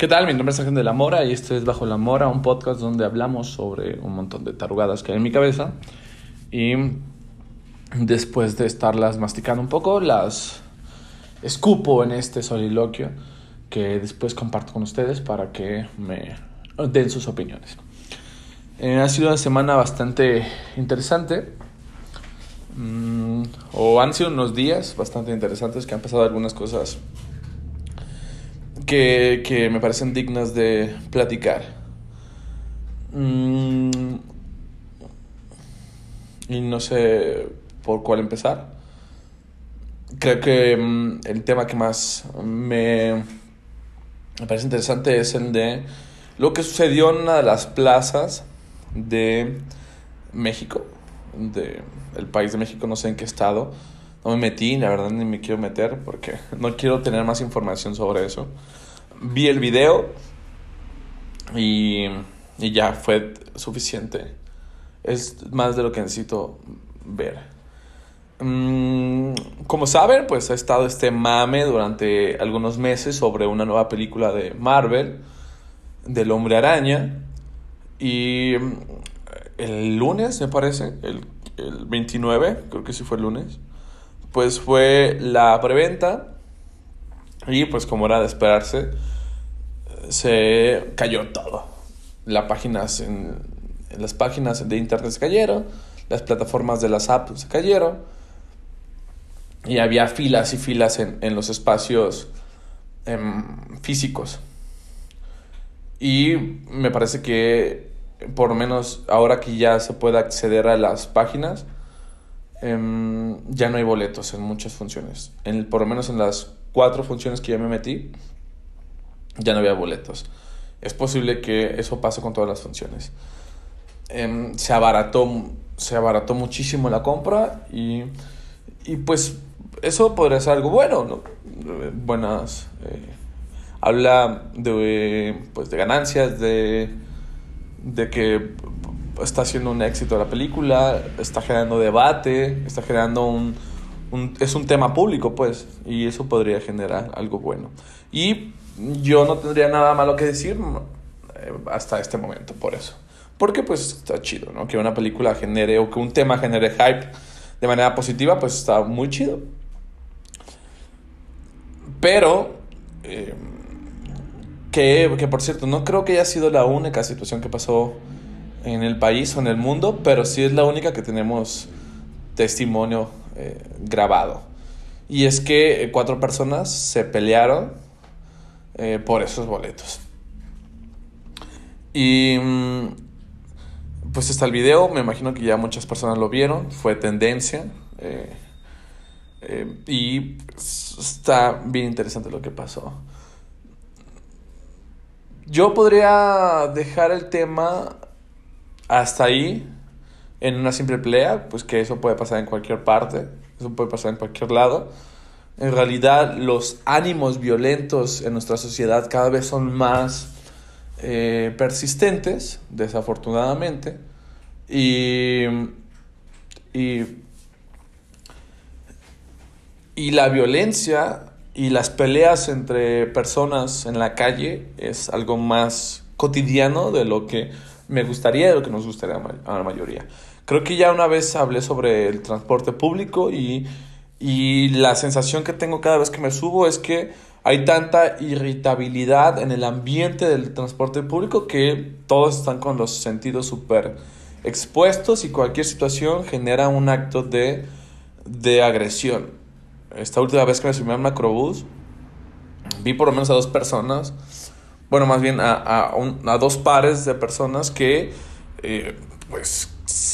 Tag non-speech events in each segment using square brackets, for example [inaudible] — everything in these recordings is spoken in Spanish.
¿Qué tal? Mi nombre es Ángel de la Mora y este es Bajo la Mora, un podcast donde hablamos sobre un montón de tarugadas que hay en mi cabeza. Y después de estarlas masticando un poco, las escupo en este soliloquio que después comparto con ustedes para que me den sus opiniones. Eh, ha sido una semana bastante interesante. Mm, o han sido unos días bastante interesantes que han pasado algunas cosas que, me parecen dignas de platicar. Mm, y no sé por cuál empezar. Creo que mm, el tema que más me, me parece interesante es el de lo que sucedió en una de las plazas de México, de el país de México, no sé en qué estado. No me metí, la verdad ni me quiero meter porque no quiero tener más información sobre eso. Vi el video y, y ya fue suficiente. Es más de lo que necesito ver. Mm, como saben, pues ha estado este mame durante algunos meses sobre una nueva película de Marvel, del hombre araña. Y mm, el lunes, me parece, el, el 29, creo que sí fue el lunes, pues fue la preventa. Y pues como era de esperarse, se cayó todo. Páginas en, las páginas de internet se cayeron, las plataformas de las apps se cayeron. Y había filas y filas en, en los espacios em, físicos. Y me parece que por lo menos ahora que ya se puede acceder a las páginas, em, ya no hay boletos en muchas funciones. En, por lo menos en las cuatro funciones que ya me metí, ya no había boletos. Es posible que eso pase con todas las funciones. Em, se, abarató, se abarató muchísimo la compra y, y pues eso podría ser algo bueno, ¿no? Buenas... Eh, habla de, pues, de ganancias, de de que está haciendo un éxito la película, está generando debate, está generando un, es un tema público, pues, y eso podría generar algo bueno. Y yo no tendría nada malo que decir eh, hasta este momento por eso. Porque pues está chido, ¿no? Que una película genere o que un tema genere hype de manera positiva, pues está muy chido. Pero eh, que, que, por cierto, no creo que haya sido la única situación que pasó en el país o en el mundo, pero sí es la única que tenemos testimonio eh, grabado. Y es que eh, cuatro personas se pelearon eh, por esos boletos. Y mm, pues está el video, me imagino que ya muchas personas lo vieron, fue tendencia. y está bien interesante lo que pasó. Yo podría dejar el tema hasta ahí, en una simple pelea, pues que eso puede pasar en cualquier parte, eso puede pasar en cualquier lado. En realidad los ánimos violentos en nuestra sociedad cada vez son más eh, persistentes, desafortunadamente, y, y, y la violencia y las peleas entre personas en la calle es algo más cotidiano de lo que me gustaría, de lo que nos gustaría a la mayoría. Creo que ya una vez hablé sobre el transporte público y, y la sensación que tengo cada vez que me subo es que hay tanta irritabilidad en el ambiente del transporte público que todos están con los sentidos súper expuestos y cualquier situación genera un acto de, de agresión esta última vez que me subí al macrobús, vi por lo menos a dos personas, bueno, más bien a, a, a dos pares de personas que, eh, pues,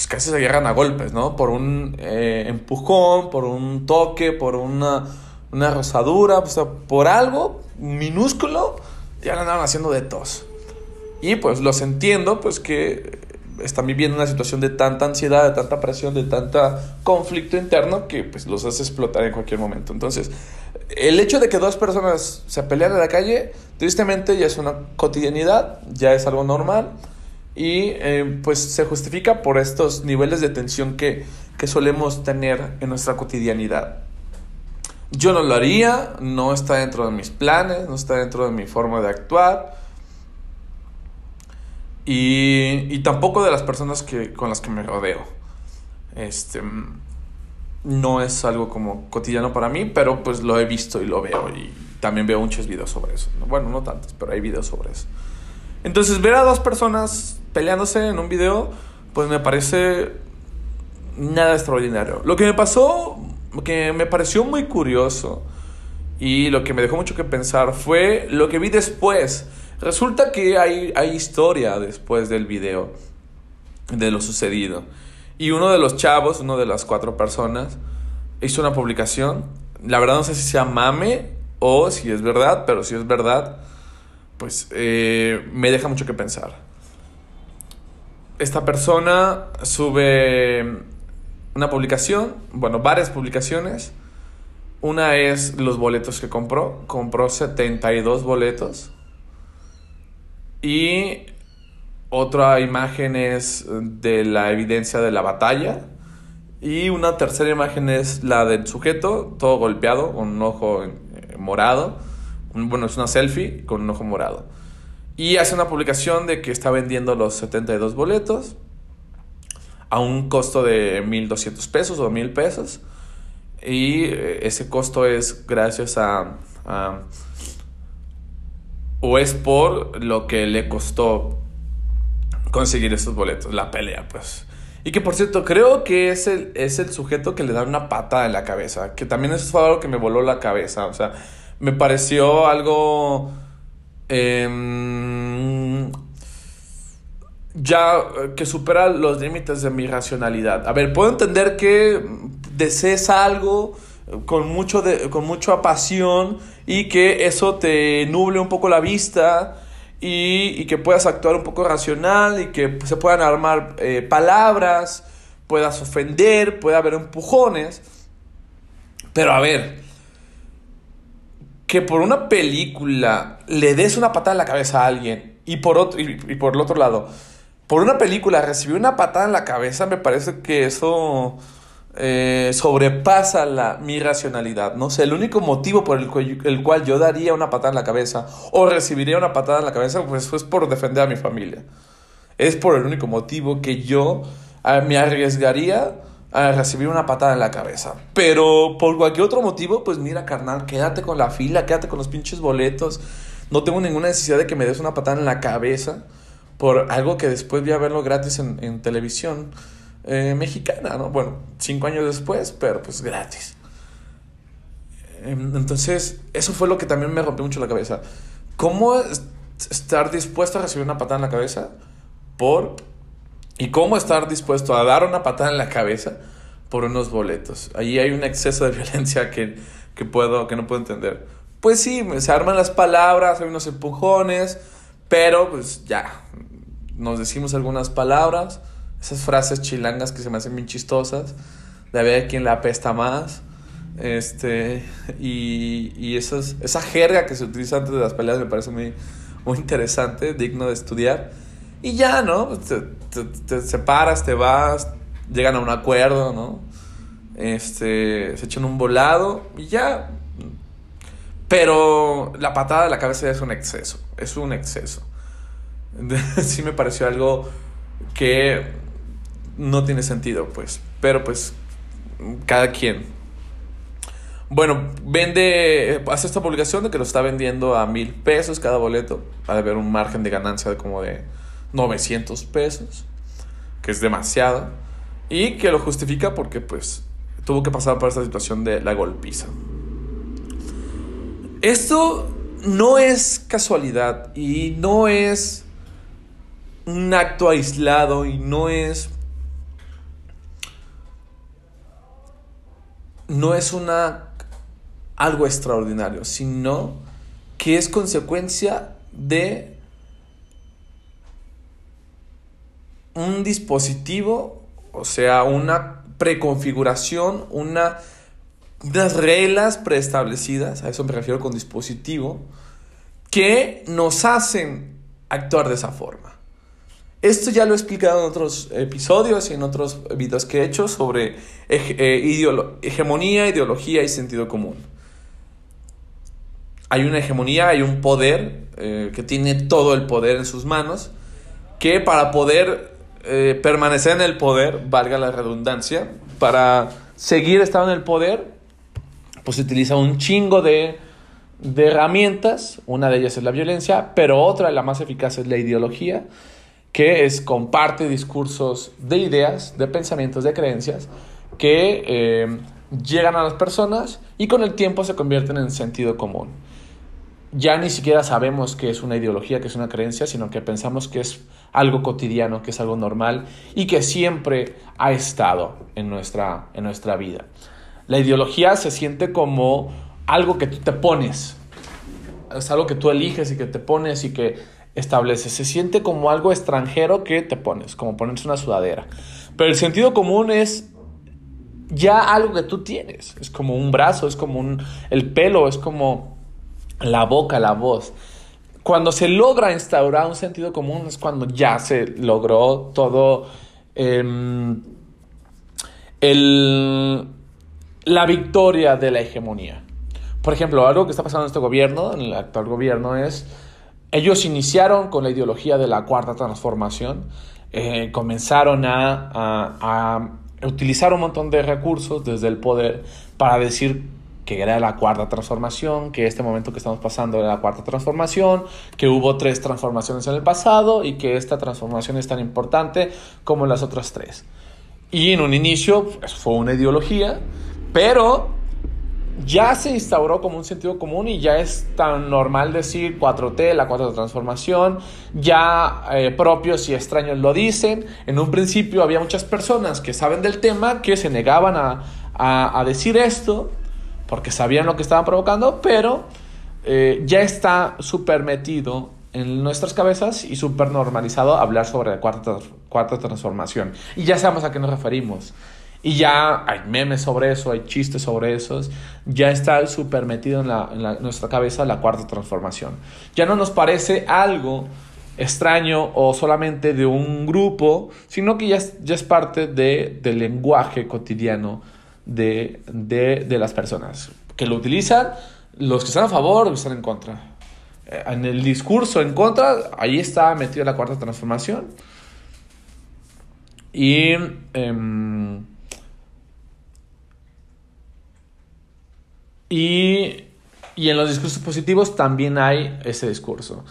casi se agarran a golpes, ¿no? Por un eh, empujón, por un toque, por una, una rosadura, o sea, por algo minúsculo, ya lo andaban haciendo de tos. Y pues los entiendo, pues que están viviendo una situación de tanta ansiedad, de tanta presión, de tanta conflicto interno que pues los hace explotar en cualquier momento. Entonces, el hecho de que dos personas se pelean en la calle, tristemente ya es una cotidianidad, ya es algo normal y eh, pues se justifica por estos niveles de tensión que, que solemos tener en nuestra cotidianidad. Yo no lo haría, no está dentro de mis planes, no está dentro de mi forma de actuar. Y, y tampoco de las personas que, con las que me rodeo. Este, no es algo como cotidiano para mí, pero pues lo he visto y lo veo. Y también veo muchos videos sobre eso. Bueno, no tantos, pero hay videos sobre eso. Entonces, ver a dos personas peleándose en un video, pues me parece nada extraordinario. Lo que me pasó, que me pareció muy curioso y lo que me dejó mucho que pensar fue lo que vi después. Resulta que hay, hay historia después del video de lo sucedido. Y uno de los chavos, uno de las cuatro personas, hizo una publicación. La verdad no sé si sea mame o si es verdad, pero si es verdad, pues eh, me deja mucho que pensar. Esta persona sube una publicación, bueno, varias publicaciones. Una es los boletos que compró. Compró 72 boletos. Y otra imagen es de la evidencia de la batalla. Y una tercera imagen es la del sujeto, todo golpeado, con un ojo eh, morado. Bueno, es una selfie con un ojo morado. Y hace una publicación de que está vendiendo los 72 boletos a un costo de 1.200 pesos o 1.000 pesos. Y eh, ese costo es gracias a, o es por lo que le costó conseguir esos boletos, la pelea, pues. Y que por cierto, creo que es el, es el sujeto que le da una patada en la cabeza. Que también eso fue algo que me voló la cabeza. O sea, me pareció algo. Em, ya que supera los límites de mi racionalidad. A ver, puedo entender que desees algo con, mucho de, con mucha pasión y que eso te nuble un poco la vista y, y que puedas actuar un poco racional y que se puedan armar eh, palabras, puedas ofender, puede haber empujones. Pero a ver, que por una película le des una patada en la cabeza a alguien y por, otro, y por el otro lado por una película recibir una patada en la cabeza, me parece que eso eh, sobrepasa la, mi racionalidad. No sé, el único motivo por el, cual yo daría una patada en la cabeza o recibiría una patada en la cabeza, pues es por defender a mi familia. Es por el único motivo que yo ah, me arriesgaría a recibir una patada en la cabeza. Pero por cualquier otro motivo, pues mira, carnal, quédate con la fila, quédate con los pinches boletos. No tengo ninguna necesidad de que me des una patada en la cabeza por algo que después vi a verlo gratis en, televisión eh, mexicana, ¿no? Bueno, cinco años después, pero pues gratis. Em, entonces, eso fue lo que también me rompió mucho la cabeza. ¿Cómo estar dispuesto a recibir una patada en la cabeza por... y cómo estar dispuesto a dar una patada en la cabeza por unos boletos? Ahí hay un exceso de [laughs] violencia que, que, puedo, que no puedo entender. Pues sí, se arman las palabras, hay unos empujones, pero pues ya, nos decimos algunas palabras, esas frases chilangas que se me hacen bien chistosas, de ver quién la apesta más, este, y, y esa jerga que se utiliza antes de las peleas me parece muy, muy interesante, digno de estudiar. Y ya, ¿no? Te, te, separas, te vas, llegan a un acuerdo, ¿no? Este, se echan un volado y ya. Pero la patada de la cabeza es un exceso, es un exceso. [laughs] sí me pareció algo que no tiene sentido, pues. Pero pues, cada quien. Bueno, vende, hace esta publicación de que lo está vendiendo a mil pesos cada boleto. Va a haber un margen de ganancia de como de 900 pesos, que es demasiado. Y que lo justifica porque pues tuvo que pasar por esta situación de la golpiza. Esto no es casualidad y no es un acto aislado y no es no es una algo extraordinario, sino que es consecuencia de un dispositivo, o sea, una preconfiguración, una, unas reglas preestablecidas, a eso me refiero con dispositivo, que nos hacen actuar de esa forma. Esto ya lo he explicado en otros episodios y en otros videos que he hecho sobre eh, hegemonía, ideología y sentido común. hay una hegemonía, hay un poder eh, que tiene todo el poder en sus manos, que para poder eh, permanecer en el poder, valga la redundancia, para seguir estando en el poder, pues utiliza un chingo de, de herramientas, una de ellas es la violencia, pero otra, la más eficaz, es la ideología, que es comparte discursos de ideas, de pensamientos, de creencias, que eh, llegan a las personas y con el tiempo se convierten en sentido común. Ya ni siquiera sabemos que es una ideología, que es una creencia, sino que pensamos que es algo cotidiano, que es algo normal y que siempre ha estado en nuestra, en nuestra vida. La ideología se siente como algo que tú te pones, es algo que tú eliges y que te pones y que estableces. Se siente como algo extranjero que te pones, como ponerse una sudadera. Pero el sentido común es ya algo que tú tienes. Es como un brazo, es como un, el pelo, es como la boca, la voz. Cuando se logra instaurar un sentido común es cuando ya se logró todo em, el, la victoria de la hegemonía. Por ejemplo, algo que está pasando en este gobierno, en el actual gobierno, es, ellos iniciaron con la ideología de la cuarta transformación, eh, comenzaron a utilizar un montón de recursos desde el poder para decir que era la cuarta transformación, que este momento que estamos pasando era la cuarta transformación, que hubo tres transformaciones en el pasado y que esta transformación es tan importante como las otras tres. Y en un inicio pues, fue una ideología, pero ya se instauró como un sentido común y ya es tan normal decir 4T, la cuarta transformación, ya eh, propios y extraños lo dicen. En un principio había muchas personas que saben del tema que se negaban a, a, decir esto porque sabían lo que estaban provocando, pero eh, ya está súper metido en nuestras cabezas y súper normalizado hablar sobre la cuarta, cuarta transformación. Y ya sabemos a qué nos referimos. Y ya hay memes sobre eso, hay chistes sobre eso. Ya está súper metido en, la, nuestra cabeza la cuarta transformación. Ya no nos parece algo extraño o solamente de un grupo, sino que ya es, ya es parte de, del lenguaje cotidiano de, de, las personas. Que lo utilizan los que están a favor o que están en contra. Eh, en el discurso en contra, ahí está metida la cuarta transformación. Y... Em, Y, en los discursos positivos también hay ese discurso.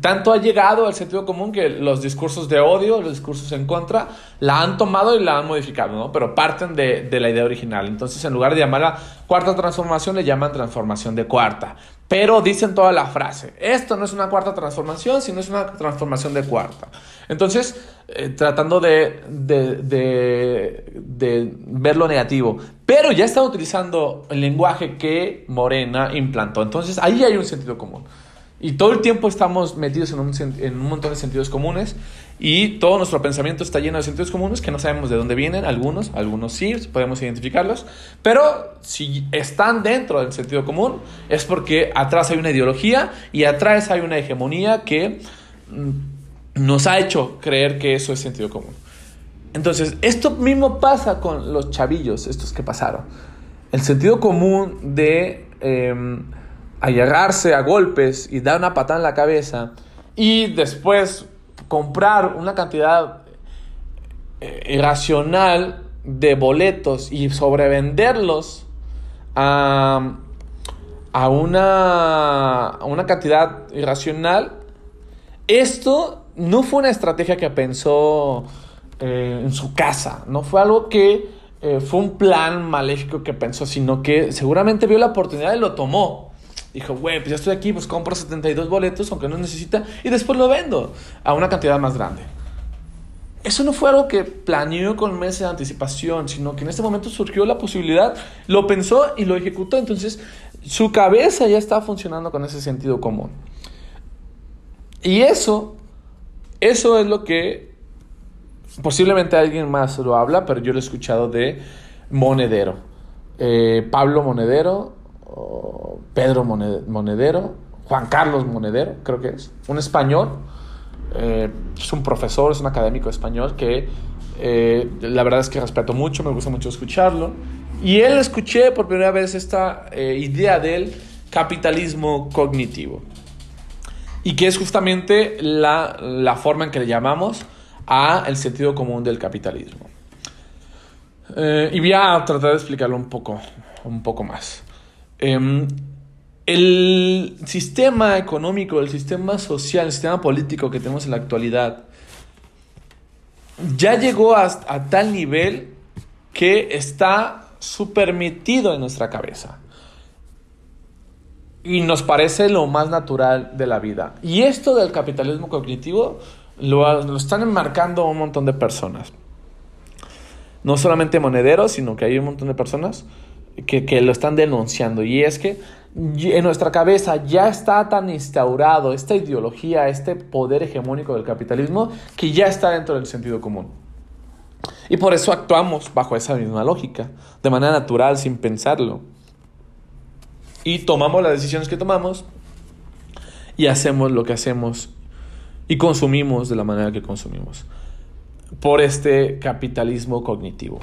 Tanto ha llegado al sentido común que los discursos de odio, los discursos en contra, la han tomado y la han modificado, ¿no? Pero parten de, la idea original. Entonces, en lugar de llamarla cuarta transformación, le llaman transformación de cuarta. Pero dicen toda la frase, esto no es una cuarta transformación, sino es una transformación de cuarta. Entonces, eh, tratando de, de, ver lo negativo. Pero ya está utilizando el lenguaje que Morena implantó. Entonces, ahí hay un sentido común. Y todo el tiempo estamos metidos en un, en un, montón de sentidos comunes y todo nuestro pensamiento está lleno de sentidos comunes que no sabemos de dónde vienen, algunos, algunos sí, podemos identificarlos, pero si están dentro del sentido común es porque atrás hay una ideología y atrás hay una hegemonía que mm, nos ha hecho creer que eso es sentido común. Entonces, esto mismo pasa con los chavillos, estos que pasaron. El sentido común de eh, a golpes y dar una patada en la cabeza y después comprar una cantidad eh, irracional de boletos y sobrevenderlos a, a, una, a una cantidad irracional, esto no fue una estrategia que pensó eh, en su casa, no fue algo que eh, fue un plan maléfico que pensó, sino que seguramente vio la oportunidad y lo tomó. Dijo, güey, pues ya estoy aquí, pues compro 72 boletos, aunque no necesita, y después lo vendo a una cantidad más grande. Eso no fue algo que planeó con meses de anticipación, sino que en este momento surgió la posibilidad, lo pensó y lo ejecutó. Entonces, su cabeza ya está funcionando con ese sentido común. Y eso eso es lo que posiblemente alguien más lo habla, pero yo lo he escuchado de Monedero. Eh, Pablo Monedero, Pedro Monedero, Juan Carlos Monedero, creo que es, un español. Eh, es un profesor, es un académico español que eh, la verdad es que respeto mucho, me gusta mucho escucharlo. Y él escuché por primera vez esta idea de él capitalismo cognitivo. Y que es justamente la, forma en que le llamamos a el sentido común del capitalismo. Eh, y voy a tratar de explicarlo un poco, un poco más. Em, el sistema económico, el sistema social, el sistema político que tenemos en la actualidad, ya llegó a, tal nivel que está supermetido en nuestra cabeza. Y nos parece lo más natural de la vida. Y esto del capitalismo cognitivo lo están enmarcando un montón de personas. No solamente monederos, sino que hay un montón de personas que, que, lo están denunciando. Y es que en nuestra cabeza ya está tan instaurado esta ideología, este poder hegemónico del capitalismo, que ya está dentro del sentido común. Y por eso actuamos bajo esa misma lógica, de manera natural, sin pensarlo. Y tomamos las decisiones que tomamos y hacemos lo que hacemos y consumimos de la manera que consumimos por este capitalismo cognitivo.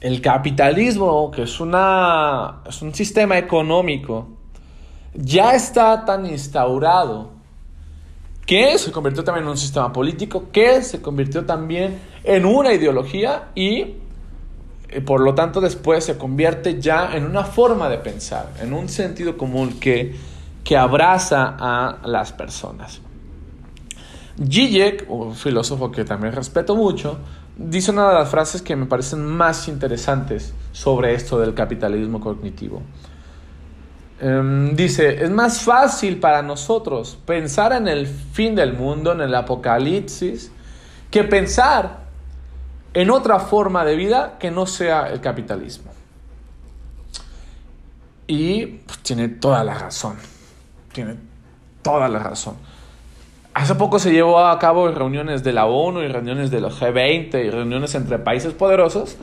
El capitalismo, que es, una, es un sistema económico, ya está tan instaurado que se convirtió también en un sistema político, que se convirtió también en una ideología y eh, por lo tanto después se convierte ya en una forma de pensar, en un sentido común que, que abraza a las personas. Zizek, un filósofo que también respeto mucho, dice una de las frases que me parecen más interesantes sobre esto del capitalismo cognitivo. Um, dice, es más fácil para nosotros pensar en el fin del mundo, en el apocalipsis, que pensar en otra forma de vida que no sea el capitalismo. Y pues, tiene toda la razón, tiene toda la razón. Hace poco se llevó a cabo reuniones de la ONU y reuniones de los G20 y reuniones entre países poderosos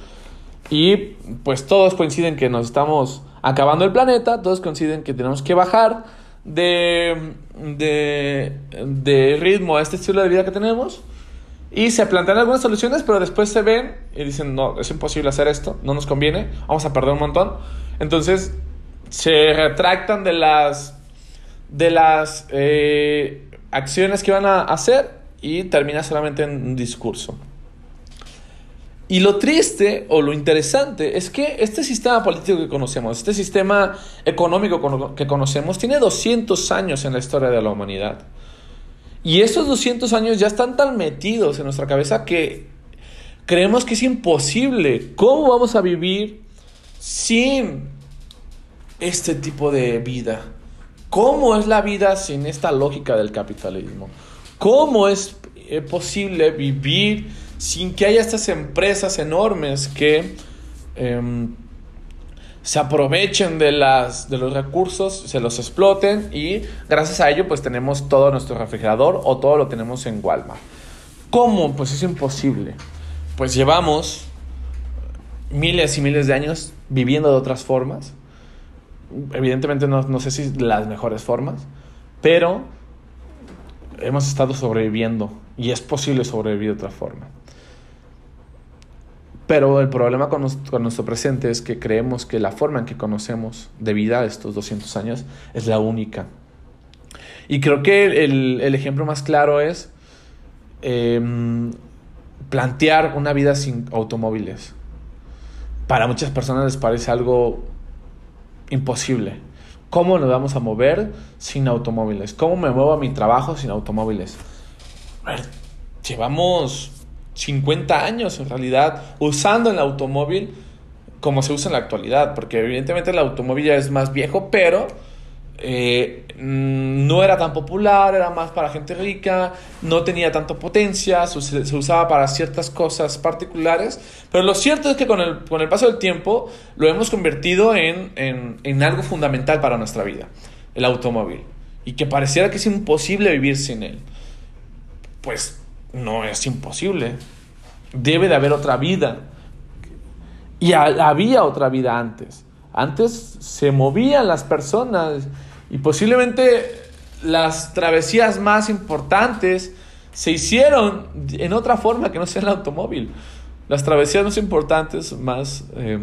y pues todos coinciden que nos estamos acabando el planeta, todos coinciden que tenemos que bajar de, de, de ritmo a este estilo de vida que tenemos y se plantean algunas soluciones, pero después se ven y dicen, no, es imposible hacer esto, no nos conviene, vamos a perder un montón. Entonces se retractan de las, de las eh, acciones que van a hacer y termina solamente en un discurso. Y lo triste o lo interesante es que este sistema político que conocemos, este sistema económico que conocemos, tiene 200 años en la historia de la humanidad. Y esos 200 años ya están tan metidos en nuestra cabeza que creemos que es imposible. ¿Cómo vamos a vivir sin este tipo de vida? ¿Cómo es la vida sin esta lógica del capitalismo? ¿Cómo es eh, posible vivir sin que haya estas empresas enormes que em, se aprovechen de, las, de los recursos, se los exploten y gracias a ello pues tenemos todo nuestro refrigerador o todo lo tenemos en Walmart. ¿Cómo? Pues es imposible. Pues llevamos miles y miles de años viviendo de otras formas. Evidentemente no, no sé si las mejores formas, pero hemos estado sobreviviendo y es posible sobrevivir de otra forma. Pero el problema con, nuestro presente es que creemos que la forma en que conocemos de vida estos 200 años es la única. Y creo que el, ejemplo más claro es em, plantear una vida sin automóviles. Para muchas personas les parece algo imposible. ¿Cómo nos vamos a mover sin automóviles? ¿Cómo me muevo a mi trabajo sin automóviles? A ver, llevamos 50 años en realidad usando el automóvil como se usa en la actualidad, porque evidentemente el automóvil ya es más viejo, pero eh, mm, no era tan popular, era más para gente rica, no tenía tanta potencia, se, usaba para ciertas cosas particulares, pero lo cierto es que con el, con el paso del tiempo lo hemos convertido en, en, en algo fundamental para nuestra vida, el automóvil, y que pareciera que es imposible vivir sin él. Pues no es imposible. Debe de haber otra vida. Y había otra vida antes. Antes se movían las personas y posiblemente las travesías más importantes se hicieron en otra forma que no sea el automóvil. Las travesías más importantes, más eh,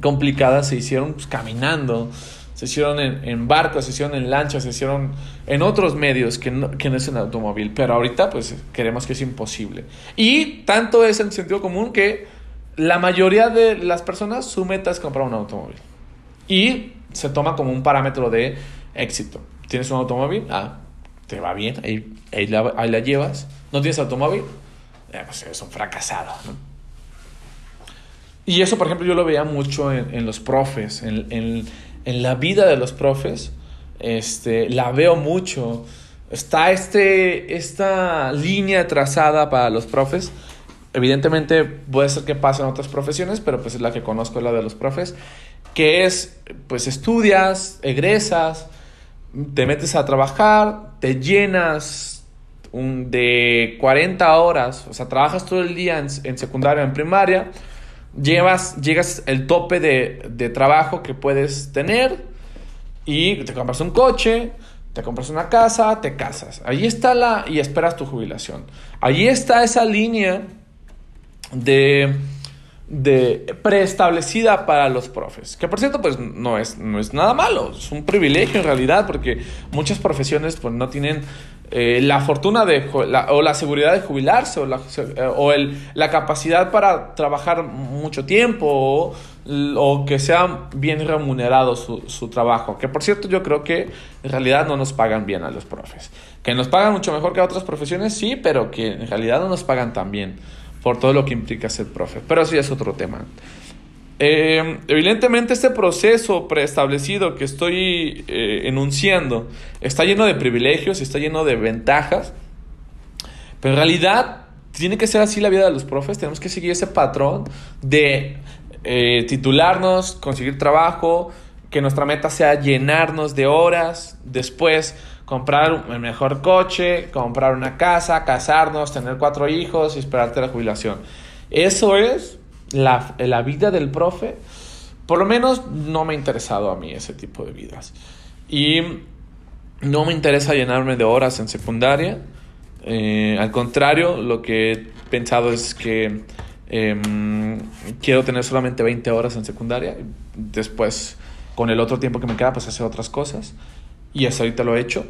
complicadas, se hicieron pues, caminando, se hicieron en, barcos, se hicieron en lanchas, se hicieron en otros medios que no, que no es en automóvil. Pero ahorita pues queremos que es imposible. Y tanto es en sentido común que la mayoría de las personas su meta es comprar un automóvil. Y se toma como un parámetro de éxito. ¿Tienes un automóvil? Ah, te va bien, ahí, la, llevas. ¿No tienes automóvil? Eh, pues es un fracasado. Y eso, por ejemplo, yo lo veía mucho en, los profes, en, la vida de los profes. Este, la veo mucho. Está este, esta línea trazada para los profes. Evidentemente puede ser que pase en otras profesiones, pero pues es la que conozco, la de los profes, que es, pues estudias, egresas, te metes a trabajar, te llenas de 40 horas, o sea, trabajas todo el día en, en secundaria, en primaria, llevas, llegas el tope de, de, trabajo que puedes tener y te compras un coche, te compras una casa, te casas. Ahí está la... y esperas tu jubilación. Ahí está esa línea de preestablecida para los profes. Que por cierto, pues no es, no es nada malo, es un privilegio en realidad, porque muchas profesiones pues no tienen eh, la fortuna de, o la seguridad de jubilarse o, la, o el, la capacidad para trabajar mucho tiempo o, o que sea bien remunerado su, su, trabajo. Que por cierto yo creo que en realidad no nos pagan bien a los profes. Que nos pagan mucho mejor que a otras profesiones, sí, pero que en realidad no nos pagan tan bien por todo lo que implica ser profe. Pero eso es otro tema. Eh, evidentemente este proceso preestablecido que estoy eh, enunciando está lleno de privilegios, está lleno de ventajas, pero en realidad tiene que ser así la vida de los profes, tenemos que seguir ese patrón de eh, titularnos, conseguir trabajo, que nuestra meta sea llenarnos de horas, después comprar el mejor coche, comprar una casa, casarnos, tener cuatro hijos y esperarte la jubilación. Eso es la, la vida del profe. Por lo menos no me ha interesado a mí ese tipo de vidas. Y no me interesa llenarme de horas en secundaria. Eh, al contrario, lo que he pensado es que em, quiero tener solamente 20 horas en secundaria. Después, con el otro tiempo que me queda, pues hacer otras cosas y hasta ahorita lo he hecho.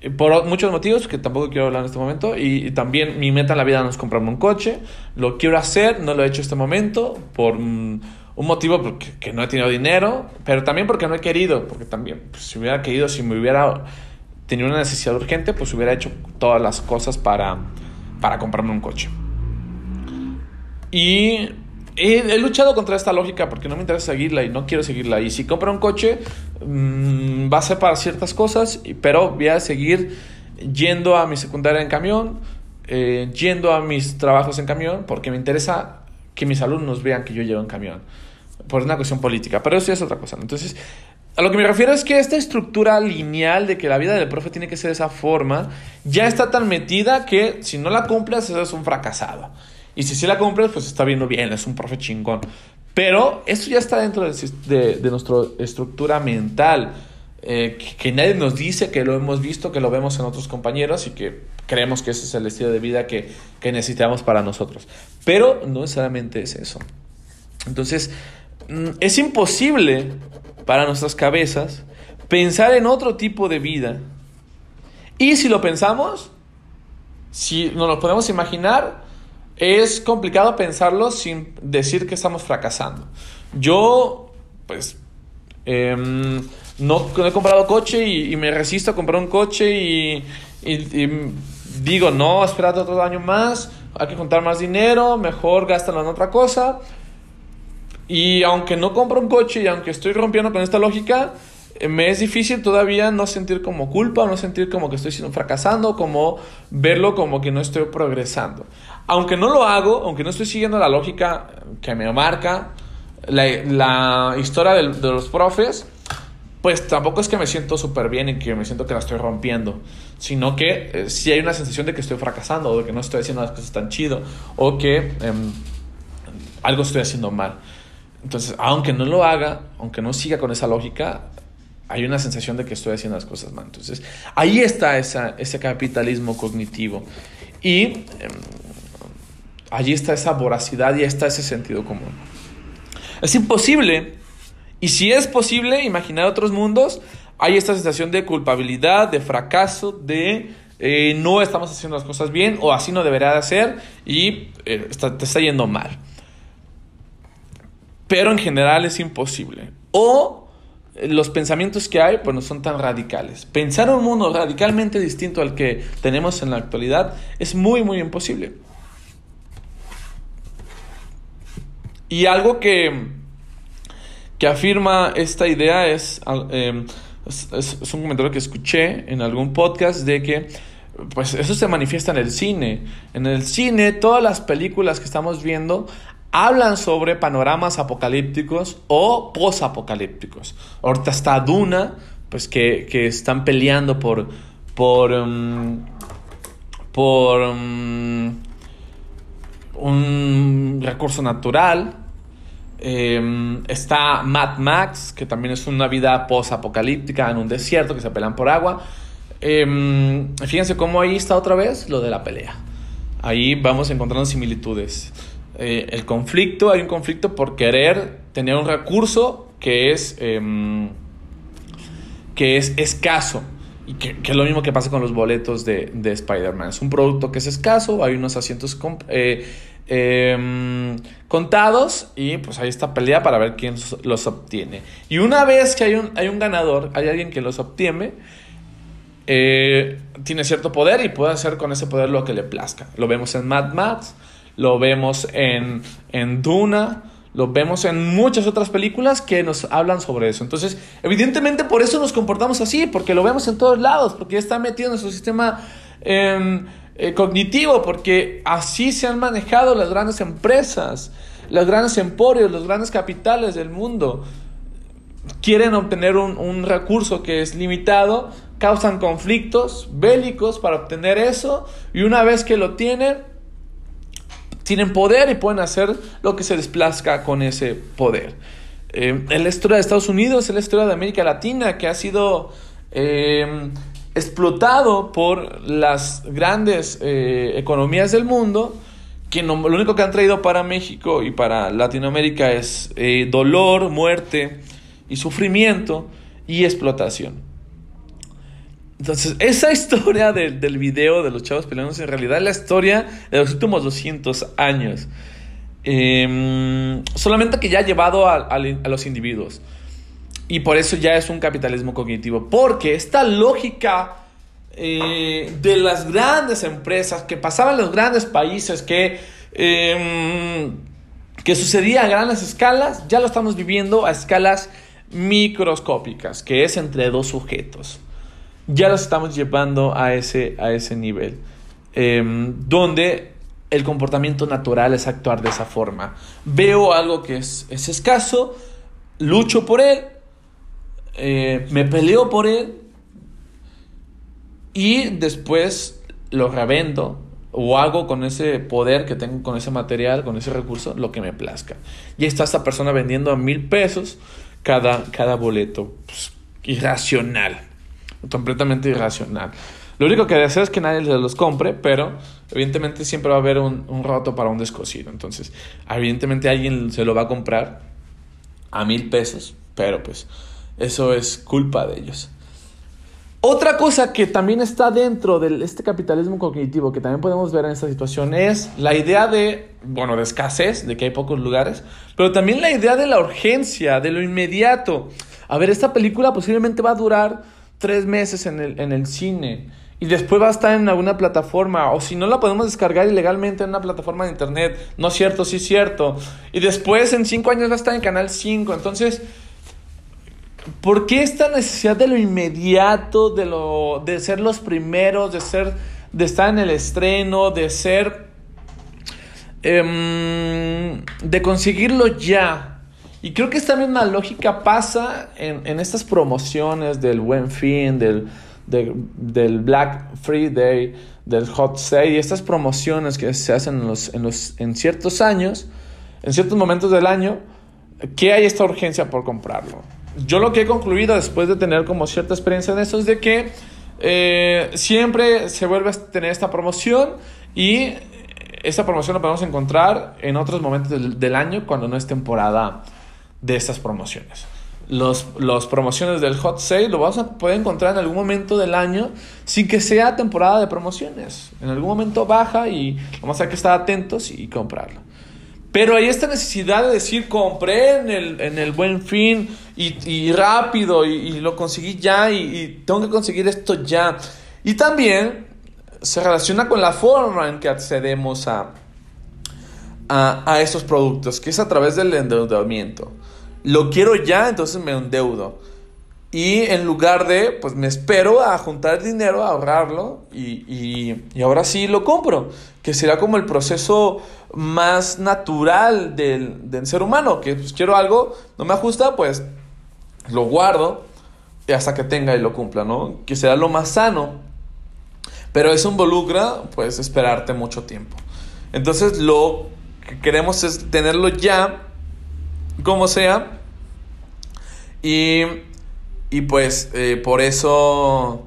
Eh, por muchos motivos que tampoco quiero hablar en este momento. Y, también mi meta en la vida no es comprarme un coche. Lo quiero hacer, no lo he hecho en este momento por un motivo porque que no he tenido dinero, pero también porque no he querido. Porque también, pues, si hubiera querido, si me hubiera tenido una necesidad urgente, pues hubiera hecho todas las cosas para, para comprarme un coche. Y he, luchado contra esta lógica porque no me interesa seguirla y no quiero seguirla. Y si compro un coche, mm, va a ser para ciertas cosas, pero voy a seguir yendo a mi secundaria en camión, eh, yendo a mis trabajos en camión, porque me interesa que mis alumnos vean que yo llevo en camión, por una cuestión política. Pero eso ya es otra cosa. Entonces, a lo que me refiero es que esta estructura lineal de que la vida del profe tiene que ser de esa forma, ya está tan metida que si no la cumples, eres un fracasado. Y si sí la compras, pues está viendo bien, es un profe chingón. Pero eso ya está dentro de, de, nuestra estructura mental. Eh, que, nadie nos dice que lo hemos visto, que lo vemos en otros compañeros y que creemos que ese es el estilo de vida que, que necesitamos para nosotros. Pero no necesariamente es eso. Entonces, mm, es imposible para nuestras cabezas pensar en otro tipo de vida. Y si lo pensamos, si nos lo podemos imaginar, es complicado pensarlo sin decir que estamos fracasando. Yo, pues, em, no, he comprado coche y, me resisto a comprar un coche y, digo, no, espérate otro año más, hay que juntar más dinero, mejor gástalo en otra cosa. Y aunque no compro un coche y aunque estoy rompiendo con esta lógica, eh, me es difícil todavía no sentir como culpa, no sentir como que estoy siendo fracasando, como verlo como que no estoy progresando. Aunque no lo hago, aunque no estoy siguiendo la lógica que me marca la, historia de, los profes, pues tampoco es que me siento súper bien y que me siento que la estoy rompiendo, sino que eh, sí hay una sensación de que estoy fracasando o de que no estoy haciendo las cosas tan chido o que em, algo estoy haciendo mal. Entonces, aunque no lo haga, aunque no siga con esa lógica, hay una sensación de que estoy haciendo las cosas mal. Entonces, ahí está ese capitalismo cognitivo. Y em, allí está esa voracidad y está ese sentido común. Es imposible Y si es posible imaginar otros mundos, hay esta sensación de culpabilidad, de fracaso, de eh, no estamos haciendo las cosas bien o así no debería de ser y eh, te está yendo mal. Pero en general es imposible. O eh, los pensamientos que hay pues no son tan radicales. Pensar un mundo radicalmente distinto al que tenemos en la actualidad es muy muy imposible. Y algo que, que afirma esta idea es, em, es, un comentario que escuché en algún podcast de que pues eso se manifiesta en el cine. En el cine todas las películas que estamos viendo hablan sobre panoramas apocalípticos o posapocalípticos. Ahorita está Duna, pues que, están peleando por por em, por em, un recurso natural. Em, está Mad Max, que también es una vida post-apocalíptica en un desierto que se pelean por agua. Em, fíjense cómo ahí está otra vez lo de la pelea. Ahí vamos encontrando similitudes. Eh, el conflicto, hay un conflicto por querer tener un recurso que es, em, que es escaso. Y que, es lo mismo que pasa con los boletos de, de Spider-Man. Es un producto que es escaso, hay unos asientos eh, em, contados y pues hay esta pelea para ver quién los obtiene. Y una vez que hay un, hay un ganador, hay alguien que los obtiene, eh, tiene cierto poder y puede hacer con ese poder lo que le plazca. Lo vemos en Mad Max, lo vemos en, en Duna, lo vemos en muchas otras películas que nos hablan sobre eso. Entonces, evidentemente por eso nos comportamos así, porque lo vemos en todos lados, porque está metido en nuestro sistema em, eh, cognitivo, porque así se han manejado las grandes empresas, los grandes emporios, los grandes capitales del mundo. Quieren obtener un recurso que es limitado, causan conflictos bélicos para obtener eso, y una vez que lo tienen, tienen poder y pueden hacer lo que se desplazca con ese poder. Eh, la historia de Estados Unidos, es la historia de América Latina que ha sido eh, explotado por las grandes eh, economías del mundo, que lo único que han traído para México y para Latinoamérica es dolor, muerte y sufrimiento y explotación. Entonces, esa historia del video de los chavos peleados en realidad es la historia de los últimos 200 años. Em, solamente que ya ha llevado a, los individuos. Y por eso ya es un capitalismo cognitivo. Porque esta lógica eh, de las grandes empresas que pasaban los grandes países, que, em, que sucedía a grandes escalas, ya lo estamos viviendo a escalas microscópicas, que es entre dos sujetos ya los estamos llevando a ese, a ese nivel, em, donde el comportamiento natural es actuar de esa forma. Veo algo que es, escaso, lucho por él, eh, me peleo por él y después lo revendo o hago con ese poder que tengo, con ese material, con ese recurso, lo que me plazca. Y está esta persona vendiendo a mil pesos cada, cada boleto. Pues, irracional completamente irracional. Lo único que deseo es que nadie los compre, pero evidentemente siempre va a haber un, un roto para un descosido. Entonces, evidentemente alguien se lo va a comprar a mil pesos, pero pues eso es culpa de ellos. Otra cosa que también está dentro de este capitalismo cognitivo, que también podemos ver en esta situación, es la idea de, bueno, de escasez, de que hay pocos lugares, pero también la idea de la urgencia, de lo inmediato. A ver, esta película posiblemente va a durar tres meses en el, en el cine. Y después va a estar en alguna plataforma. O si no la podemos descargar ilegalmente en una plataforma de internet, no es cierto, sí es cierto, y después en cinco años va a estar en Canal 5, entonces, ¿por qué esta necesidad de lo inmediato, de, lo, de ser los primeros, de, ser, de estar en el estreno, de ser, em, de conseguirlo ya? Y creo que esta misma lógica pasa en, estas promociones del Buen Fin, del, del, Black Friday, del Hot Sale y estas promociones que se hacen en, los, en, los, en ciertos años, en ciertos momentos del año, que hay esta urgencia por comprarlo. Yo lo que he concluido después de tener como cierta experiencia en eso es de que eh, siempre se vuelve a tener esta promoción y esta promoción la podemos encontrar en otros momentos del, del año cuando no es temporada de estas promociones. los, los promociones del hot sale lo vas a poder encontrar en algún momento del año sin que sea temporada de promociones. En algún momento baja y vamos a tener que estar atentos y comprarlo. Pero hay esta necesidad de decir, compré en el, en el buen fin y, rápido y, lo conseguí ya y, y tengo que conseguir esto ya. Y también se relaciona con la forma en que accedemos a, a, a estos productos, que es a través del endeudamiento. Lo quiero ya, entonces me endeudo. Y en lugar de, pues me espero a juntar dinero, a ahorrarlo y, y, ahora sí lo compro. Que será como el proceso más natural del, del, ser humano. Que pues quiero algo, no me ajusta, pues lo guardo y hasta que tenga y lo cumpla, ¿no? Que será lo más sano. Pero eso involucra, pues, esperarte mucho tiempo. Entonces lo que queremos es tenerlo ya, como sea. Y, y pues eh, por eso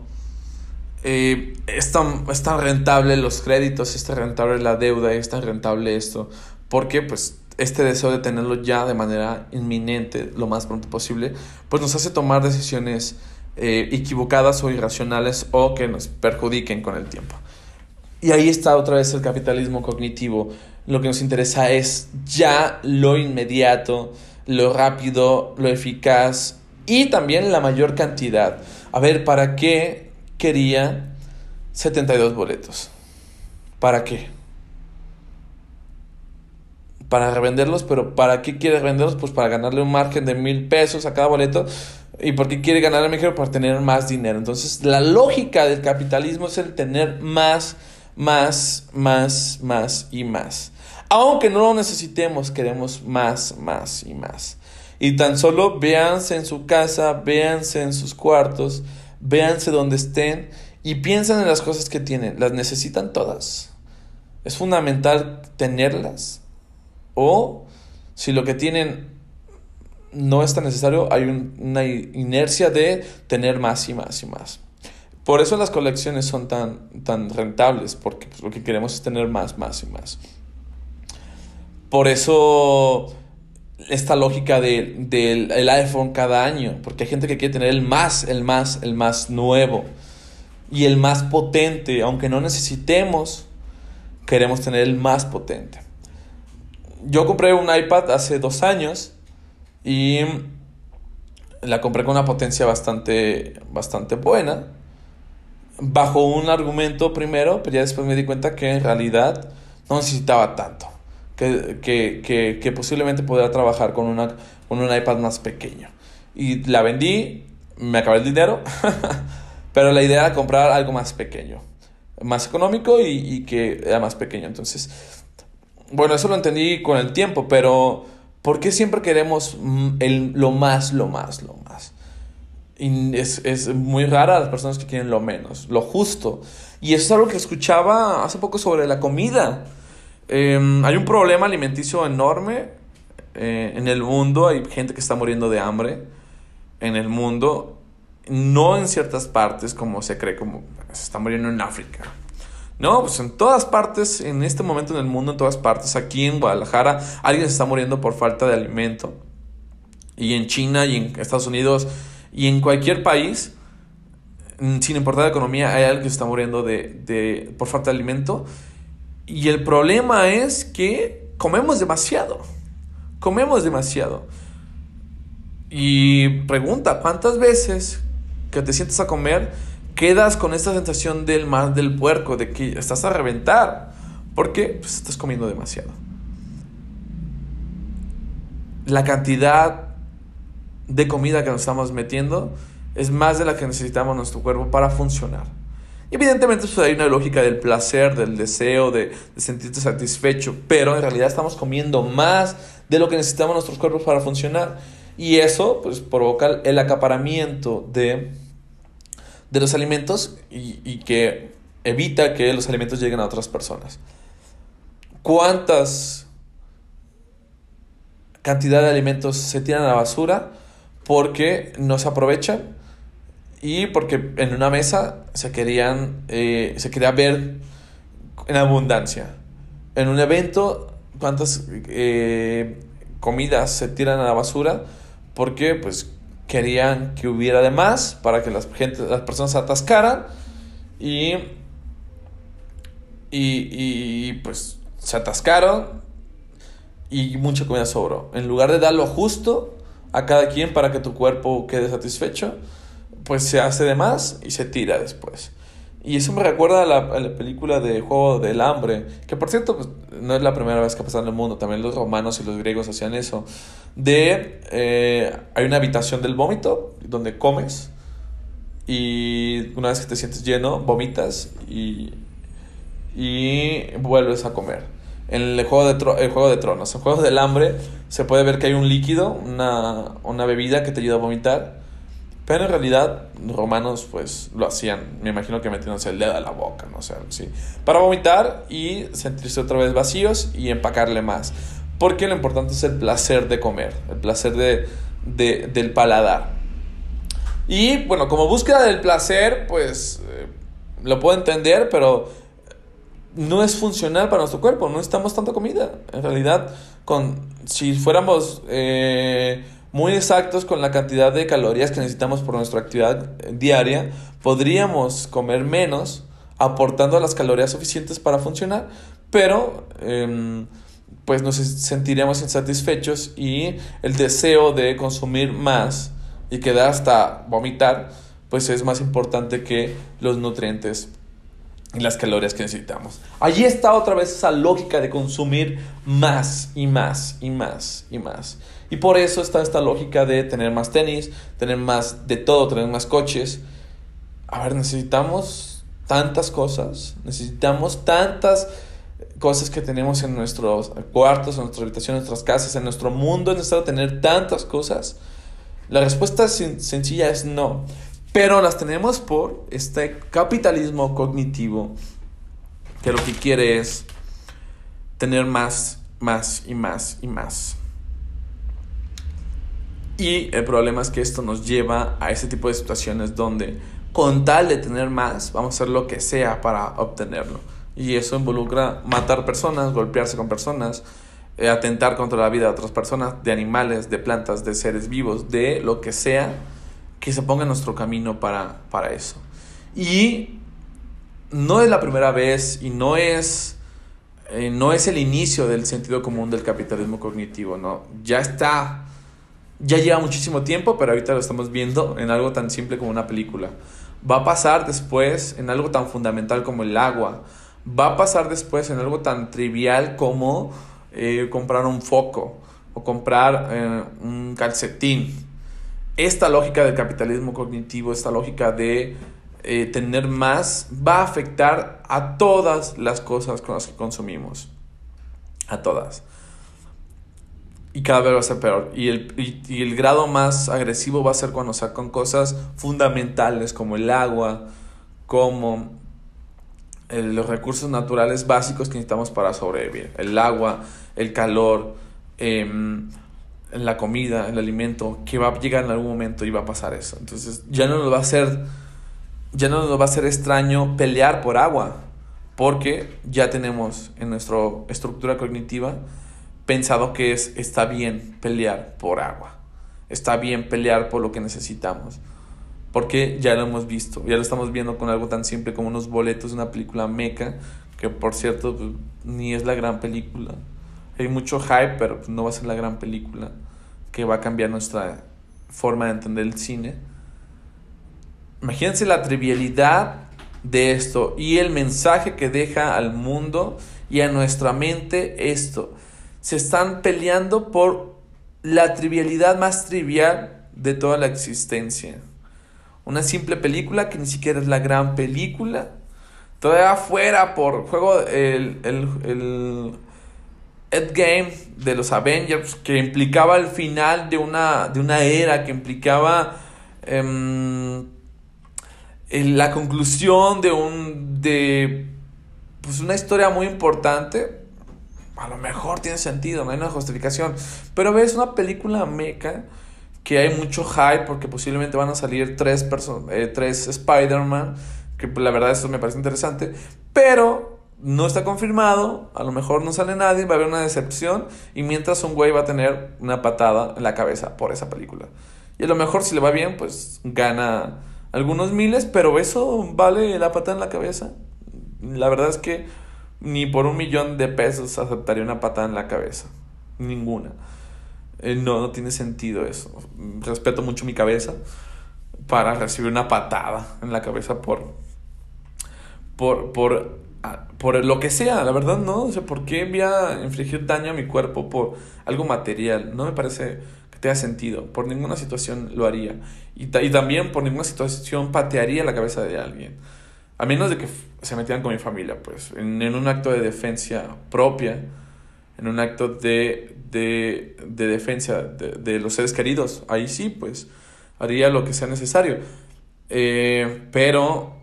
eh, es, tan, es, tan, rentable los créditos, es tan rentable la deuda, es tan rentable esto. Porque pues este deseo de tenerlo ya de manera inminente, lo más pronto posible, pues nos hace tomar decisiones eh, equivocadas o irracionales o que nos perjudiquen con el tiempo. Y ahí está otra vez el capitalismo cognitivo. Lo que nos interesa es ya lo inmediato, lo rápido, lo eficaz y también la mayor cantidad. A ver, ¿para qué quería 72 boletos? ¿Para qué? Para revenderlos, pero ¿para qué quiere revenderlos? Pues para ganarle un margen de mil pesos a cada boleto. ¿Y por qué quiere ganar el mejor? Para tener más dinero. Entonces, la lógica del capitalismo es el tener más más, más, más y más. Aunque no lo necesitemos, queremos más, más y más. Y tan solo véanse en su casa, véanse en sus cuartos, véanse donde estén y piensen en las cosas que tienen. ¿Las necesitan todas? ¿Es fundamental tenerlas? O si lo que tienen no es tan necesario, hay una inercia de tener más y más y más. Por eso las colecciones son tan, tan rentables, porque pues, lo que queremos es tener más, más y más. Por eso esta lógica del de, iPhone cada año, porque hay gente que quiere tener el más, el más, el más nuevo y el más potente, aunque no necesitemos, queremos tener el más potente. Yo compré un iPad hace dos años y la compré con una potencia bastante, bastante buena bajo un argumento primero, pero ya después me di cuenta que en realidad no necesitaba tanto. Que, que, que, posiblemente podría trabajar con, una, con un iPad más pequeño. Y la vendí, me acabé el dinero, [laughs] pero la idea era comprar algo más pequeño, más económico y, y que era más pequeño. Entonces, bueno, eso lo entendí con el tiempo, pero ¿por qué siempre queremos el, lo más, lo más, lo más? Es, es, muy rara las personas que quieren lo menos, lo justo. Y eso es algo que escuchaba hace poco sobre la comida. Em, hay un problema alimenticio enorme eh, en el mundo. Hay gente que está muriendo de hambre en el mundo. No en ciertas partes como se cree, como se está muriendo en África. No, pues en todas partes, en este momento en el mundo, en todas partes, aquí en Guadalajara, alguien se está muriendo por falta de alimento. Y en China y en Estados Unidos y en cualquier país, mm, sin importar la economía, hay alguien que se está muriendo de, por falta de alimento. Y el problema es que comemos demasiado. Comemos demasiado. Y pregunta, ¿cuántas veces que te sientes a comer quedas con esta sensación del mal del puerco, de que estás a reventar? Porque pues, estás comiendo demasiado. La cantidad de comida que nos estamos metiendo es más de la que necesitamos nuestro cuerpo para funcionar. Evidentemente pues, hay una lógica del placer, del deseo, de, sentirte satisfecho, pero en realidad estamos comiendo más de lo que necesitamos nuestros cuerpos para funcionar. Y eso pues provoca el acaparamiento de, de los alimentos y, y que evita que los alimentos lleguen a otras personas. ¿Cuántas cantidad de alimentos se tiran a la basura? porque no se aprovechan y porque en una mesa se querían eh, se quería ver en abundancia. En un evento, cuántas eh, comidas se tiran a la basura porque pues querían que hubiera de más para que las, gente, las personas se atascaran y, y, y pues se atascaron y mucha comida sobró. En lugar de dar lo justo a cada quien para que tu cuerpo quede satisfecho, pues se hace de más y se tira después. Y eso me recuerda a la, película de Juego del Hambre, que por cierto pues, no es la primera vez que ha pasado en el mundo, también los romanos y los griegos hacían eso. De, eh, hay una habitación del vómito donde comes y una vez que te sientes lleno, vomitas y, y vuelves a comer. En el juego, de el juego de Tronos, en Juego del Hambre, se puede ver que hay un líquido, una, una bebida que te ayuda a vomitar pero en realidad, romanos pues lo hacían, me imagino que metiéndose el dedo a la boca, no sé, sí. Para vomitar y sentirse otra vez vacíos y empacarle más. Porque lo importante es el placer de comer, el placer de, del paladar. Y bueno, como búsqueda del placer, pues eh, lo puedo entender, pero no es funcional para nuestro cuerpo, no necesitamos tanta comida. En realidad, con, si fuéramos... Eh, muy exactos con la cantidad de calorías que necesitamos por nuestra actividad diaria, podríamos comer menos aportando las calorías suficientes para funcionar, pero em, pues nos sentiremos insatisfechos y el deseo de consumir más y quedar hasta vomitar, pues es más importante que los nutrientes y las calorías que necesitamos. Allí está otra vez esa lógica de consumir más y más y más y más. Y por eso está esta lógica de tener más tenis, tener más de todo, tener más coches. A ver, necesitamos tantas cosas, necesitamos tantas cosas que tenemos en nuestros cuartos, en nuestras habitaciones, en nuestras casas, en nuestro mundo, es necesario tener tantas cosas. La respuesta sencilla es no. Pero las tenemos por este capitalismo cognitivo que lo que quiere es tener más, más y más y más. Y el problema es que esto nos lleva a ese tipo de situaciones donde con tal de tener más, vamos a hacer lo que sea para obtenerlo. Y eso involucra matar personas, golpearse con personas, eh, atentar contra la vida de otras personas, de animales, de plantas, de seres vivos, de lo que sea que se ponga en nuestro camino para, para eso. Y no es la primera vez y no es, eh, no es el inicio del sentido común del capitalismo cognitivo, ¿no? Ya está ya lleva muchísimo tiempo, pero ahorita lo estamos viendo en algo tan simple como una película. Va a pasar después en algo tan fundamental como el agua. Va a pasar después en algo tan trivial como eh, comprar un foco o comprar eh, un calcetín. Esta lógica del capitalismo cognitivo, esta lógica de eh, tener más, va a afectar a todas las cosas con las que consumimos. A todas y cada vez va a ser peor. Y el, y, el grado más agresivo va a ser cuando sacan cosas fundamentales como el agua, como los recursos naturales básicos que necesitamos para sobrevivir. El agua, el calor, em, la comida, el alimento, que va a llegar en algún momento y va a pasar eso. Entonces ya no nos va a ser, ya no nos va a ser extraño pelear por agua, porque ya tenemos en nuestra estructura cognitiva pensado que es, está bien pelear por agua, está bien pelear por lo que necesitamos, porque ya lo hemos visto, ya lo estamos viendo con algo tan simple como unos boletos una película meca, que por cierto pues, ni es la gran película. Hay mucho hype, pero pues, no va a ser la gran película que va a cambiar nuestra forma de entender el cine. Imagínense la trivialidad de esto y el mensaje que deja al mundo y a nuestra mente esto se están peleando por la trivialidad más trivial de toda la existencia. Una simple película que ni siquiera es la gran película. Todavía fuera por juego el, el, el de los Avengers que implicaba el final de una, de una era, que implicaba em, la conclusión de un de pues una historia muy importante a lo mejor tiene sentido, no hay una justificación. Pero ves una película meca que hay mucho hype porque posiblemente van a salir tres, eh, tres Spider-Man, que pues, la verdad eso me parece interesante, pero no está confirmado, a lo mejor no sale nadie, va a haber una decepción y mientras un güey va a tener una patada en la cabeza por esa película. Y a lo mejor si le va bien, pues gana algunos miles, pero eso vale la pata en la cabeza. La verdad es que ni por un millón de pesos aceptaría una patada en la cabeza. Ninguna. Eh, no, no tiene sentido eso. Respeto mucho mi cabeza para recibir una patada en la cabeza por. por. por. Ah, por lo que sea, la verdad no. O sea, ¿por qué voy a infligir daño a mi cuerpo por algo material? No me parece que tenga sentido. Por ninguna situación lo haría. Y, y también por ninguna situación patearía la cabeza de alguien. A menos de que se metieran con mi familia, pues. En, un acto de defensa propia. En un acto de, de, de defensa de, de, los seres queridos. Ahí sí, pues. Haría lo que sea necesario. Eh, pero.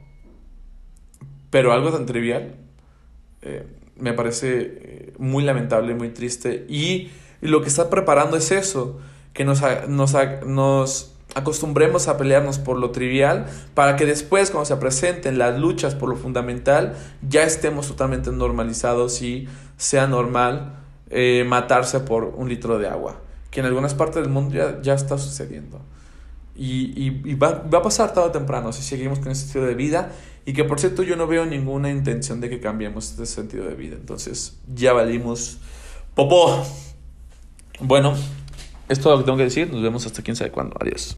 Pero algo tan trivial. Eh, me parece eh, muy lamentable, muy triste. Y, y, lo que está preparando es eso. Que nos, nos, nos acostumbremos a pelearnos por lo trivial para que después cuando se presenten las luchas por lo fundamental ya estemos totalmente normalizados y sea normal eh, matarse por un litro de agua, que en algunas partes del mundo ya, ya está sucediendo. Y, y, va, va, a pasar tarde o temprano si seguimos con ese estilo de vida y que por cierto yo no veo ninguna intención de que cambiemos este sentido de vida. Entonces ya valimos popó. Bueno, es todo lo que tengo que decir. Nos vemos hasta quién sabe cuándo. Adiós.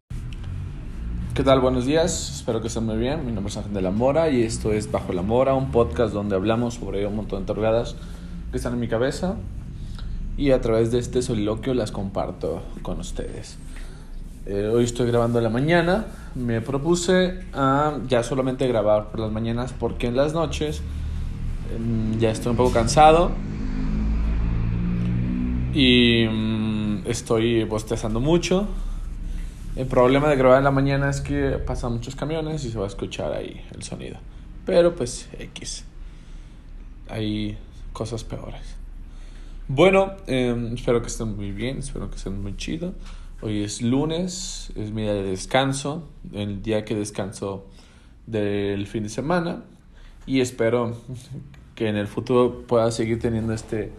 ¿Qué tal? Buenos días, espero que estén muy bien. Mi nombre es Ángel de la Mora y esto es Bajo la Mora, un podcast donde hablamos sobre un montón de interrogadas que están en mi cabeza y a través de este soliloquio las comparto con ustedes. Eh, hoy estoy grabando en la mañana, me propuse a ya solamente grabar por las mañanas porque en las noches eh, ya estoy un poco cansado y mm, estoy bostezando mucho el problema de grabar en la mañana es que pasan muchos camiones y se va a escuchar ahí el sonido. Pero pues X. Hay cosas peores. Bueno, eh, espero que estén muy bien, espero que estén muy chido. Hoy es lunes, es mi día de descanso, el día que descanso del fin de semana. Y espero que en el futuro pueda seguir teniendo este,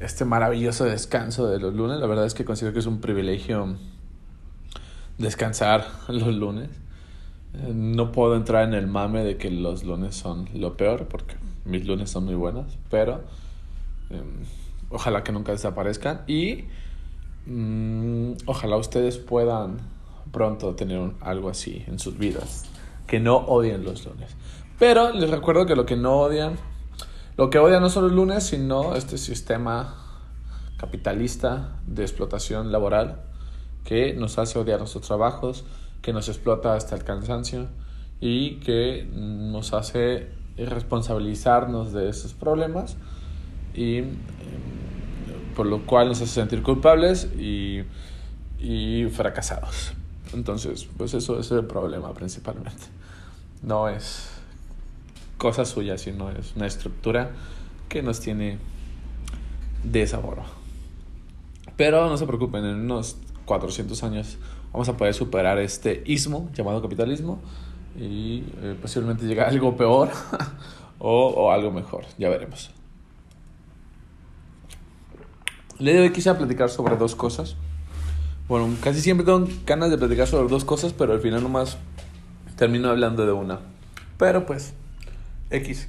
este maravilloso descanso de los lunes. La verdad es que considero que es un privilegio descansar [laughs] los lunes. Eh, no puedo entrar en el mame de que los lunes son lo peor, porque mis lunes son muy buenos, pero eh, ojalá que nunca desaparezcan y mmm, ojalá ustedes puedan pronto tener algo así en sus vidas, que no odien los lunes. Pero les recuerdo que lo que no odian, lo que odian no son los lunes, sino este sistema capitalista de explotación laboral que nos hace odiar nuestros trabajos, que nos explota hasta el cansancio y que nos hace responsabilizarnos de esos problemas y em, por lo cual nos hace sentir culpables y, y fracasados. Entonces, pues eso, es el problema principalmente. No es cosa suya, sino es una estructura que nos tiene de sabor. Pero no se preocupen, en unos 400 años vamos a poder superar este ismo llamado capitalismo y eh, posiblemente llegar a algo peor [laughs] o, o, algo mejor, ya veremos. Le de hoy platicar sobre dos cosas. Bueno, casi siempre tengo ganas de platicar sobre dos cosas, pero al final nomás termino hablando de una. Pero pues, X.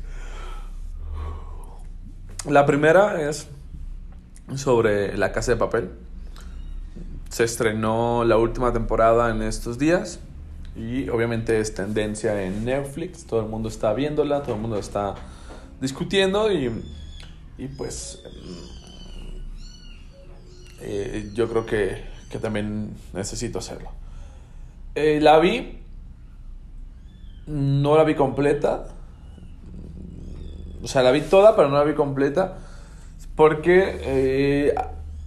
La primera es sobre la casa de papel. Se estrenó la última temporada en estos días y obviamente es tendencia en Netflix, todo el mundo está viéndola, todo el mundo está discutiendo y, y pues eh, yo creo que, que, también necesito hacerlo. Eh, la vi, no la vi completa, o sea, la vi toda, pero no la vi completa porque eh,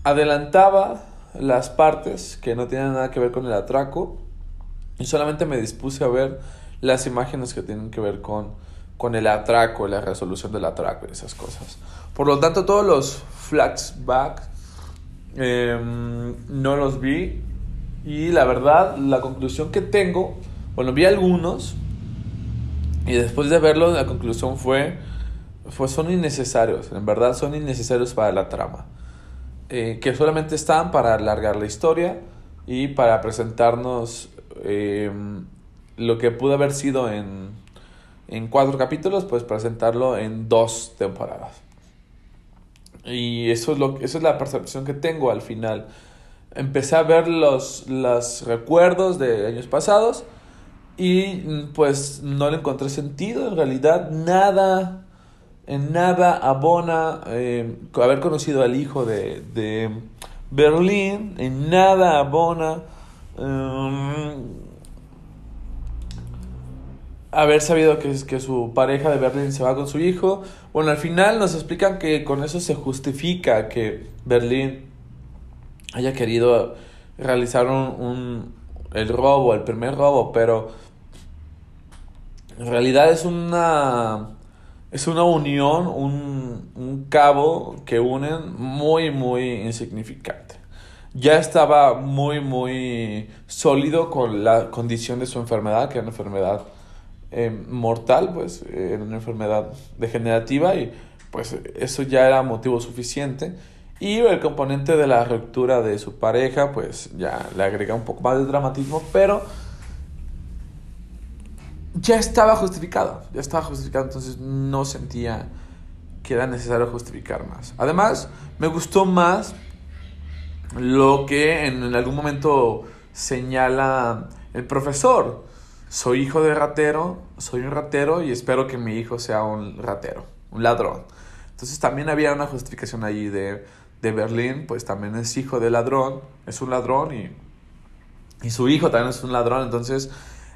adelantaba las partes que no tienen nada que ver con el atraco y solamente me dispuse a ver las imágenes que tienen que ver con, con el atraco, la resolución del atraco y esas cosas. Por lo tanto, todos los flashbacks eh, no los vi y la verdad, la conclusión que tengo, bueno, vi algunos y después de verlos, la conclusión fue, fue son innecesarios, en verdad son innecesarios para la trama. Eh, que solamente están para alargar la historia y para presentarnos eh, lo que pudo haber sido en, en cuatro capítulos, pues presentarlo en dos temporadas. Y eso es, lo, eso es la percepción que tengo al final. Empecé a ver los, los recuerdos de años pasados y pues no le encontré sentido. En realidad nada, en nada abona eh, haber conocido al hijo de, de Berlín, en nada abona um, haber sabido que, que su pareja de Berlín se va con su hijo. Bueno, al final nos explican que con eso se justifica que Berlín haya querido realizar un, el robo, el primer robo, pero en realidad es una es una unión, un, un cabo que unen muy, muy insignificante. Ya estaba muy, muy sólido con la condición de su enfermedad, que era una enfermedad eh, mortal, pues, era una enfermedad degenerativa y pues eso ya era motivo suficiente. Y el componente de la ruptura de su pareja, pues ya le agrega un poco más de dramatismo, pero ya estaba justificado, ya estaba justificado, entonces no sentía que era necesario justificar más. Además, me gustó más lo que en algún momento señala el profesor. Soy hijo de ratero, soy un ratero y espero que mi hijo sea un ratero, un ladrón. Entonces también había una justificación allí de, de Berlín, pues también es hijo de ladrón, es un ladrón y, y su hijo también es un ladrón, entonces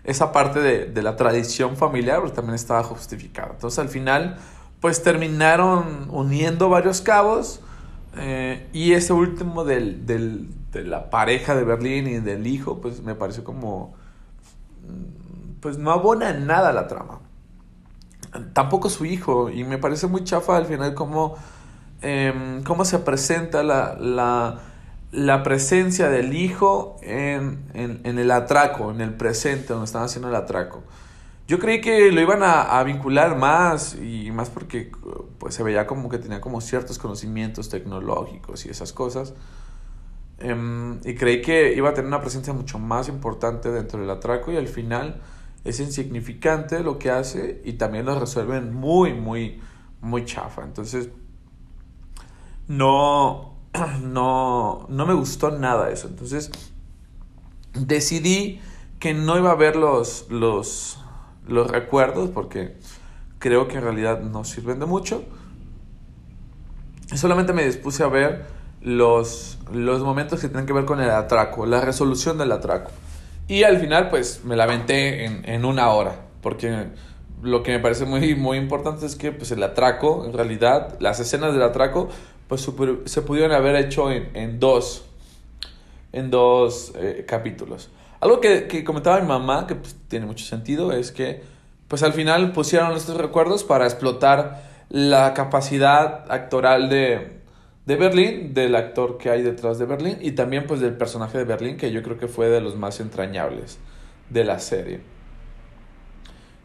esa parte de, de la tradición familiar pues, también estaba justificada. Entonces al final pues terminaron uniendo varios cabos eh, y ese último del, del, de la pareja de Berlín y del hijo pues me pareció como mm, pues no abona en nada la trama. Tampoco su hijo y me parece muy chafa al final como eh, cómo se presenta la, la la presencia del hijo en, en, el atraco, en el presente, donde están haciendo el atraco. Yo creí que lo iban a, vincular más y más porque pues se veía como que tenía como ciertos conocimientos tecnológicos y esas cosas. Um, y creí que iba a tener una presencia mucho más importante dentro del atraco y al final es insignificante lo que hace y también lo resuelven muy, muy, muy chafa. Entonces, no, [clears throat] no, no me gustó nada eso. Entonces decidí que no iba a ver los, los, los recuerdos porque creo que en realidad no sirven de mucho. Solamente me dispuse a ver los, los momentos que tienen que ver con el atraco, la resolución del atraco. Y al final, pues me la aventé en, en una hora, porque lo que me parece muy, muy importante es que pues, el atraco, en realidad, las escenas del atraco pues se pudieron haber hecho en, en dos, en dos eh, capítulos. Algo que, que, comentaba mi mamá, que pues, tiene mucho sentido, es que pues al final pusieron estos recuerdos para explotar la capacidad actoral de, de Berlín, del actor que hay detrás de Berlín, y también pues del personaje de Berlín, que yo creo que fue de los más entrañables de la serie.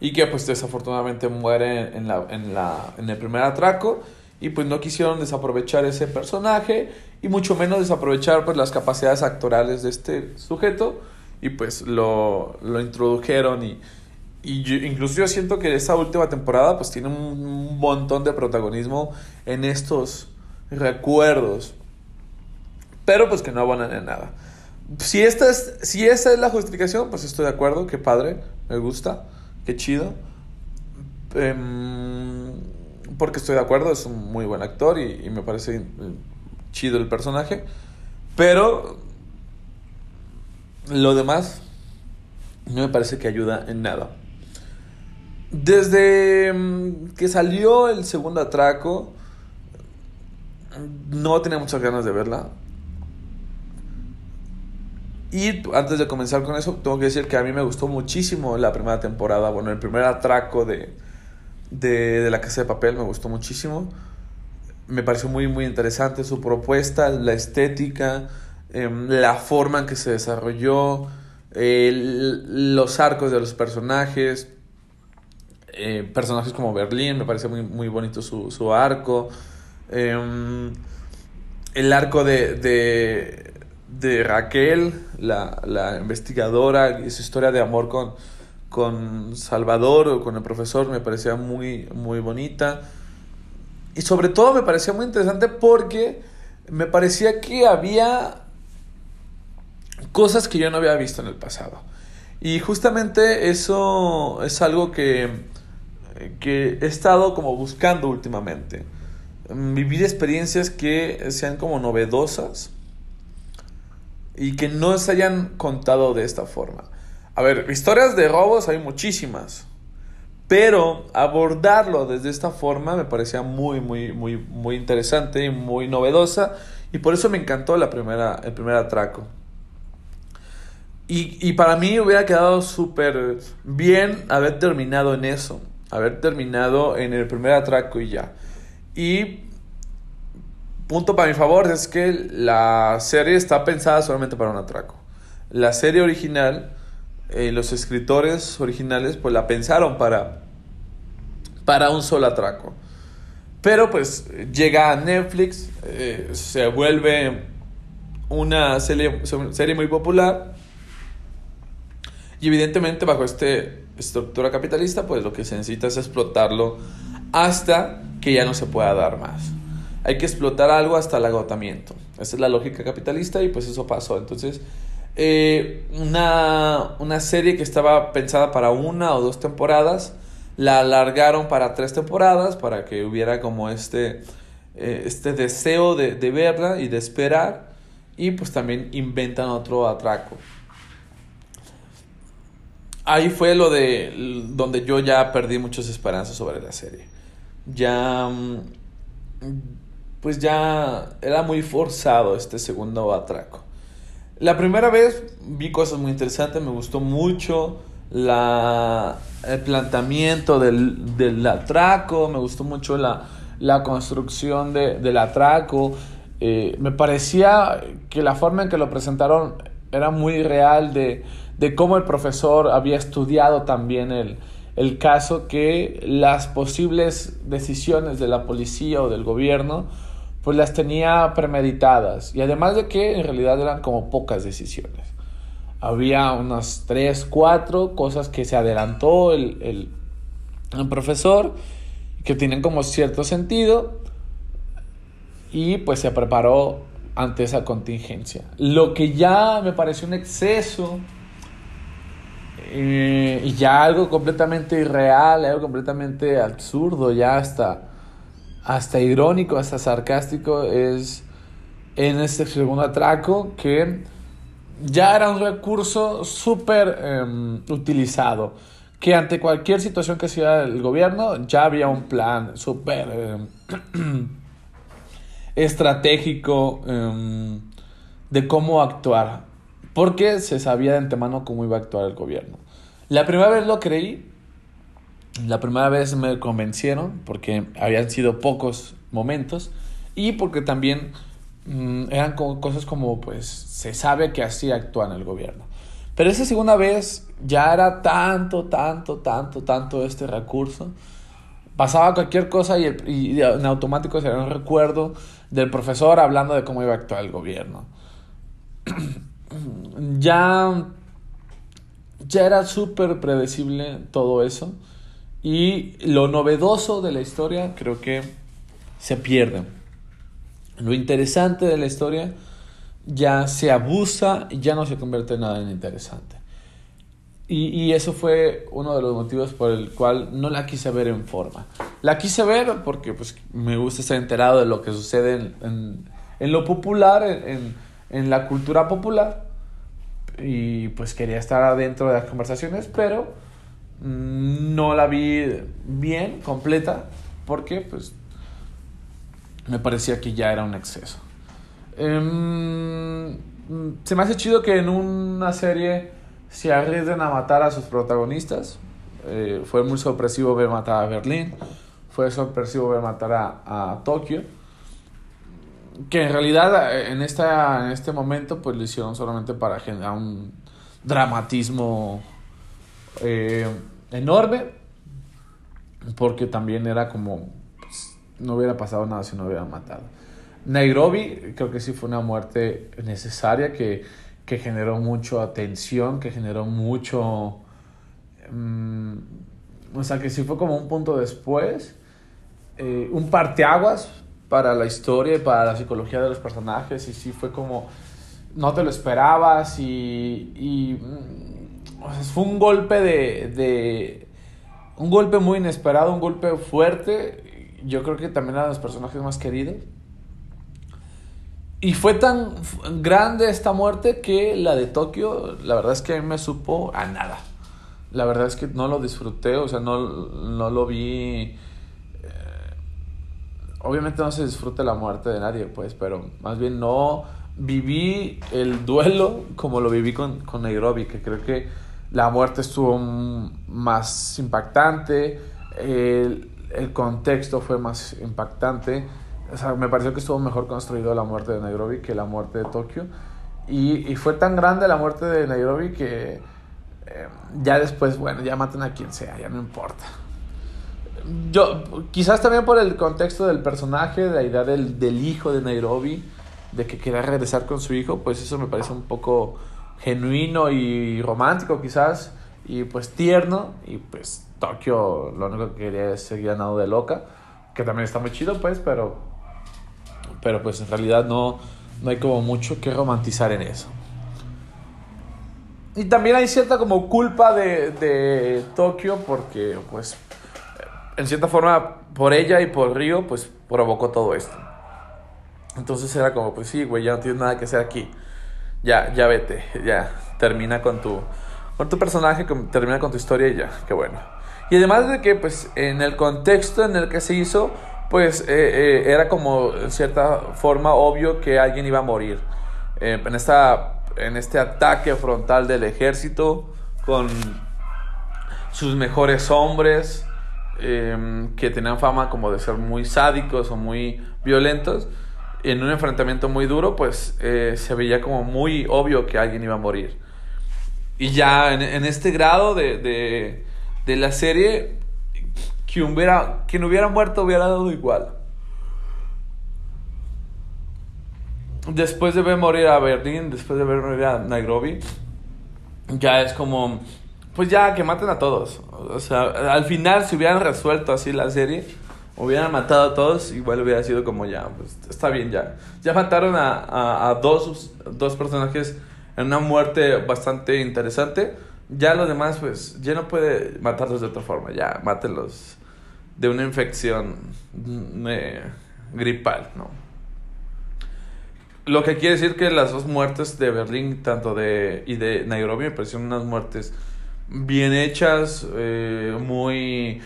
Y que pues desafortunadamente muere en, la, en, la, en el primer atraco y pues no quisieron desaprovechar ese personaje y mucho menos desaprovechar pues las capacidades actorales de este sujeto. Y pues lo, lo introdujeron y, y yo, incluso yo siento que esa última temporada pues tiene un, montón de protagonismo en estos recuerdos. Pero pues que no abonan en nada. Si esta es si esa es la justificación pues estoy de acuerdo. Qué padre me gusta qué chido. Eh, porque estoy de acuerdo, es un muy buen actor y, me parece chido el personaje. Pero lo demás no me parece que ayuda en nada. Desde mm, que salió el segundo atraco, no tenía muchas ganas de verla. Y antes de comenzar con eso, tengo que decir que a mí me gustó muchísimo la primera temporada, bueno, el primer atraco de, de, de La Casa de Papel me gustó muchísimo. Me pareció muy, muy interesante su propuesta, la estética, eh, la forma en que se desarrolló, los arcos de los personajes, eh, personajes como Berlín, me parece muy, muy bonito su, su arco. Eh, el arco de, de, de Raquel, la, la investigadora, y su historia de amor con, con Salvador o con el profesor me parecía muy, muy bonita. Y sobre todo me parecía muy interesante porque me parecía que había cosas que yo no había visto en el pasado. Y justamente eso es algo que, que he estado como buscando últimamente. Vivir experiencias que sean como novedosas y que no se hayan contado de esta forma. A ver, historias de robos hay muchísimas. Pero abordarlo desde esta forma me parecía muy, muy, muy, muy interesante y muy novedosa. Y por eso me encantó la primera, el primer atraco. Y, y para mí hubiera quedado súper bien haber terminado en eso. Haber terminado en el primer atraco y ya. Y punto para mi favor es que la serie está pensada solamente para un atraco. La serie original, eh, los escritores originales, pues la pensaron para, para un solo atraco. Pero pues llega a Netflix, eh, se vuelve una serie, serie muy popular y evidentemente bajo esta estructura capitalista, pues lo que se necesita es explotarlo hasta que ya no se pueda dar más. Hay que explotar algo hasta el agotamiento. Esa es la lógica capitalista y pues eso pasó. Entonces, eh, una, una serie que estaba pensada para una o dos temporadas, la alargaron para tres temporadas para que hubiera como este, eh, este deseo de, de verla y de esperar. Y pues también inventan otro atraco ahí fue lo de donde yo ya perdí muchas esperanzas sobre la serie. Ya mm, pues ya era muy forzado este segundo atraco. La primera vez vi cosas muy interesantes, me gustó mucho el planteamiento del, del atraco, me gustó mucho la, la construcción de, del atraco. Eh, me parecía que la forma en que lo presentaron era muy real de de cómo el profesor había estudiado también el, el caso, que las posibles decisiones de la policía o del gobierno, pues las tenía premeditadas. Y además de que en realidad eran como pocas decisiones. Había unas tres, cuatro cosas que se adelantó el, el, el profesor, que tienen como cierto sentido, y pues se preparó ante esa contingencia. Lo que ya me pareció un exceso eh, y ya algo completamente irreal, algo completamente absurdo, ya hasta, hasta irónico, hasta sarcástico, es en este segundo atraco que ya era un recurso súper em, utilizado. Que ante cualquier situación que hacía el gobierno ya había un plan súper em, [clears throat] estratégico em, de cómo actuar porque se sabía de antemano cómo iba a actuar el gobierno. La primera vez lo creí, la primera vez me convencieron porque habían sido pocos momentos y porque también mm, eran cosas como pues se sabe que así actúa en el gobierno. Pero esa segunda vez ya era tanto, tanto, tanto, tanto este recurso. Pasaba cualquier cosa y, y en automático se un recuerdo del profesor hablando de cómo iba a actuar el gobierno. [clears throat] ya, ya era súper predecible todo eso. Y lo novedoso de la historia creo que se pierde. Lo interesante de la historia ya se abusa y ya no se convierte en nada en interesante. Y, y, eso fue uno de los motivos por el cual no la quise ver en forma. La quise ver porque pues, me gusta estar enterado de lo que sucede en, en, en lo popular, en, en la cultura popular y pues quería estar adentro de las conversaciones, pero no la vi bien, completa, porque pues me parecía que ya era un exceso. Em, se me hace chido que en una serie se arriesguen a matar a sus protagonistas. Eh, fue muy sorpresivo ver matar a Berlín, fue sorpresivo ver matar a, a Tokio que en realidad eh, en, esta, en este momento pues lo hicieron solamente para generar un dramatismo eh, enorme, porque también era como, pues, no hubiera pasado nada si no hubieran matado. Nairobi creo que sí fue una muerte necesaria que, que generó mucha atención, que generó mucho... Mm, o sea, que sí fue como un punto después, eh, un parteaguas para la historia y para la psicología de los personajes y sí fue como no te lo esperabas y, y mm, fue un golpe de, de, un golpe muy inesperado, un golpe fuerte, yo creo que también eran los personajes más queridos. Y fue tan grande esta muerte que la de Tokio, la verdad es que a mí me supo a nada. La verdad es que no lo disfruté, o sea, no, no lo vi obviamente no se disfruta la muerte de nadie, pues, pero más bien no viví el duelo como lo viví con, con Nairobi, que creo que la muerte estuvo más impactante, el, el, contexto fue más impactante, o sea, me pareció que estuvo mejor construido la muerte de Nairobi que la muerte de Tokio, y, y fue tan grande la muerte de Nairobi que eh, ya después, bueno, ya maten a quien sea, ya no importa. Yo, quizás también por el contexto del personaje, la idea del, del hijo de Nairobi, de que quería regresar con su hijo, pues eso me parece un poco genuino y romántico quizás, y pues tierno, y pues Tokio lo único que quería es seguir ganado de loca, que también está muy chido pues, pero, pero pues en realidad no, no hay como mucho que romantizar en eso. Y también hay cierta como culpa de, de Tokio porque pues en cierta forma, por ella y por Río, pues provocó todo esto. Entonces era como, pues sí, güey, ya no tienes nada que hacer aquí. Ya, ya vete, ya, termina con tu, con tu personaje, termina con tu historia y ya, qué bueno. Y además de que, pues, en el contexto en el que se hizo, pues, eh, eh, era como, en cierta forma, obvio que alguien iba a morir. Eh, en, esta, en este ataque frontal del ejército, con sus mejores hombres, Em, que tenían fama como de ser muy sádicos o muy violentos, en un enfrentamiento muy duro, pues eh, se veía como muy obvio que alguien iba a morir. Y ya en, este grado de, de, de, la serie, quien hubiera, quien hubiera muerto hubiera dado igual. Después de ver morir a Berlín, después de ver morir a Nairobi, ya es como pues ya, que maten a todos. O sea, al final, si hubieran resuelto así la serie, hubieran matado a todos, igual hubiera sido como ya, pues está bien ya. Ya mataron a, a, dos, dos personajes en una muerte bastante interesante. Ya los demás, pues, ya no puede matarlos de otra forma. Ya, mátenlos de una infección eh, gripal, ¿no? Lo que quiere decir que las dos muertes de Berlín, tanto de y de Nairobi, me parecieron unas muertes bien hechas, eh, muy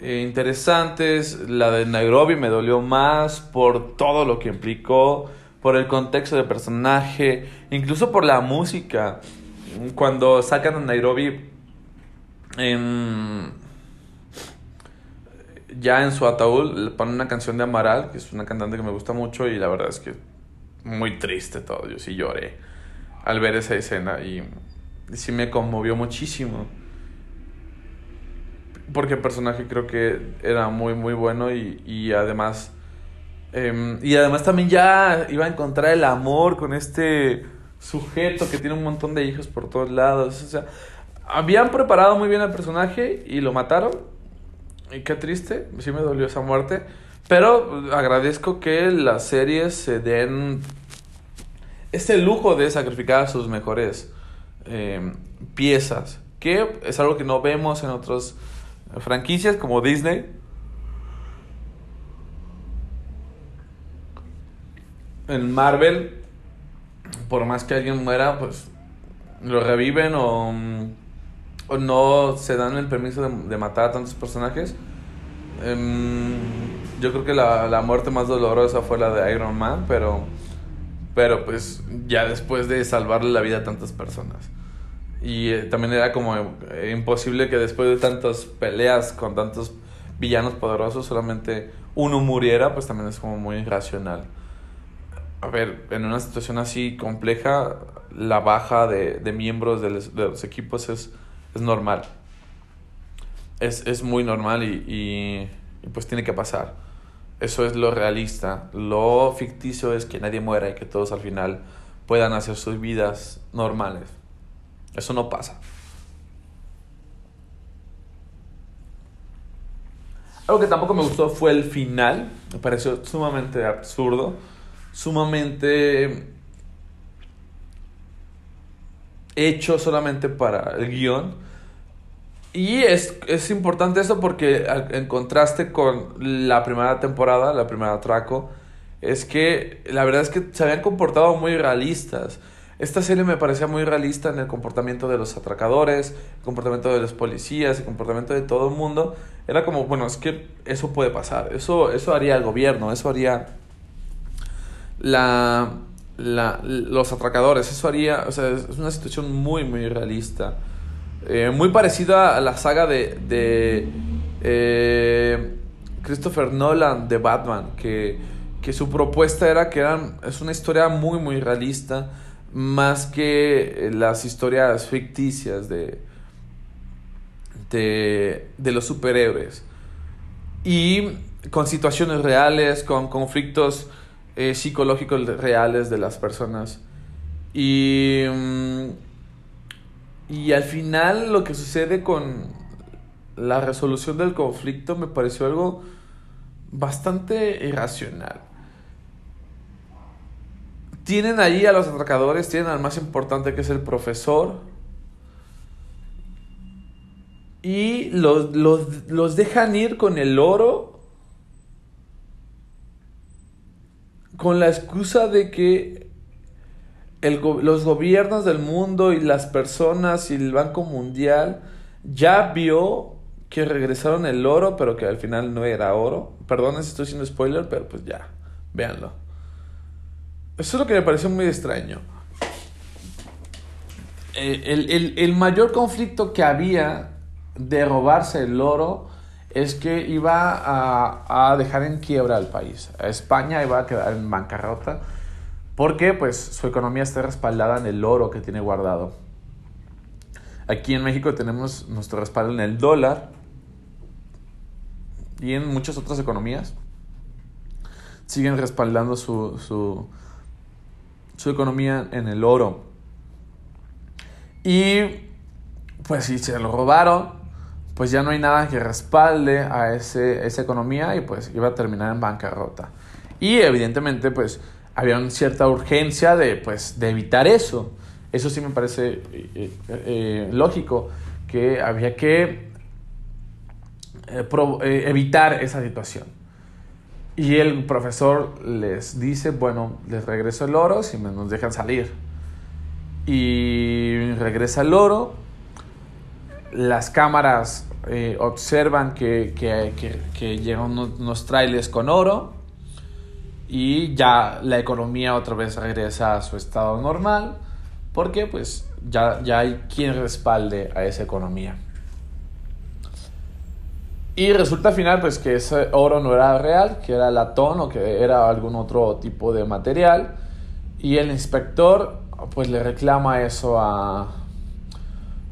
eh, interesantes. La de Nairobi me dolió más por todo lo que implicó, por el contexto del personaje, incluso por la música. Cuando sacan a Nairobi en, ya en su ataúd, le ponen una canción de Amaral, que es una cantante que me gusta mucho y la verdad es que muy triste todo. Yo sí lloré al ver esa escena y sí me conmovió muchísimo. Porque el personaje creo que era muy, muy bueno y, y además... Em, y además también ya iba a encontrar el amor con este sujeto que tiene un montón de hijos por todos lados. O sea, habían preparado muy bien al personaje y lo mataron. Y qué triste, sí me dolió esa muerte. Pero agradezco que las series se den este lujo de sacrificar a sus mejores eh, piezas, que es algo que no vemos en otras franquicias como Disney. En Marvel, por más que alguien muera, pues lo reviven o, o no se dan el permiso de, matar a tantos personajes. Em, yo creo que la, la muerte más dolorosa fue la de Iron Man, pero pero pues ya después de salvarle la vida a tantas personas. Y eh, también era como eh, imposible que después de tantas peleas con tantos villanos poderosos solamente uno muriera, pues también es como muy irracional. A ver, en una situación así compleja, la baja de, de miembros de los, equipos es, es normal. Es, es, muy normal y, y, y, pues tiene que pasar. Eso es lo realista. Lo ficticio es que nadie muera y que todos al final puedan hacer sus vidas normales. Eso no pasa. Algo que tampoco me gustó fue el final. Me pareció sumamente absurdo. Sumamente hecho solamente para el guion. Y es, es importante eso porque en contraste con la primera temporada, la primera Traco, es que la verdad es que se habían comportado muy realistas. Esta serie me parecía muy realista en el comportamiento de los atracadores, el comportamiento de los policías, el comportamiento de todo el mundo. Era como, bueno, es que eso puede pasar, eso, eso haría el gobierno, eso haría la, la, los atracadores, eso haría, o sea, es una situación muy, muy realista. Eh, muy parecida a la saga de, de eh, Christopher Nolan de Batman, que, que su propuesta era que eran, es una historia muy, muy realista, más que las historias ficticias de, de, de los superhéroes. Y con situaciones reales, con conflictos eh, psicológicos reales de las personas. Y, mm, y al final lo que sucede con la resolución del conflicto me pareció algo bastante irracional. Tienen ahí a los atracadores, tienen al más importante que es el profesor. Y los, los, los dejan ir con el oro con la excusa de que los gobiernos del mundo y las personas y el Banco Mundial ya vio que regresaron el oro, pero que al final no era oro. Perdón si estoy haciendo spoiler, pero pues ya, véanlo. Eso es lo que me pareció muy extraño. Eh, el, el mayor conflicto que había de robarse el oro es que iba a, a, dejar en quiebra al país. España iba a quedar en bancarrota porque pues su economía está respaldada en el oro que tiene guardado. Aquí en México tenemos nuestro respaldo en el dólar y en muchas otras economías siguen respaldando su, su, su economía en el oro. Y pues si se lo robaron, pues ya no hay nada que respalde a ese, esa economía y pues iba a terminar en bancarrota. Y evidentemente pues había cierta urgencia de, pues, de evitar eso. Eso sí me parece eh, eh, lógico, que había que eh, evitar esa situación. Y el profesor les dice, bueno, les regreso el oro si nos dejan salir. Y regresa el oro, las cámaras eh, observan que, que, llegan unos, trailers con oro y ya la economía otra vez regresa a su estado normal porque pues ya, ya hay quien respalde a esa economía. Y resulta al final pues que ese oro no era real, que era latón o que era algún otro tipo de material. Y el inspector pues le reclama eso a,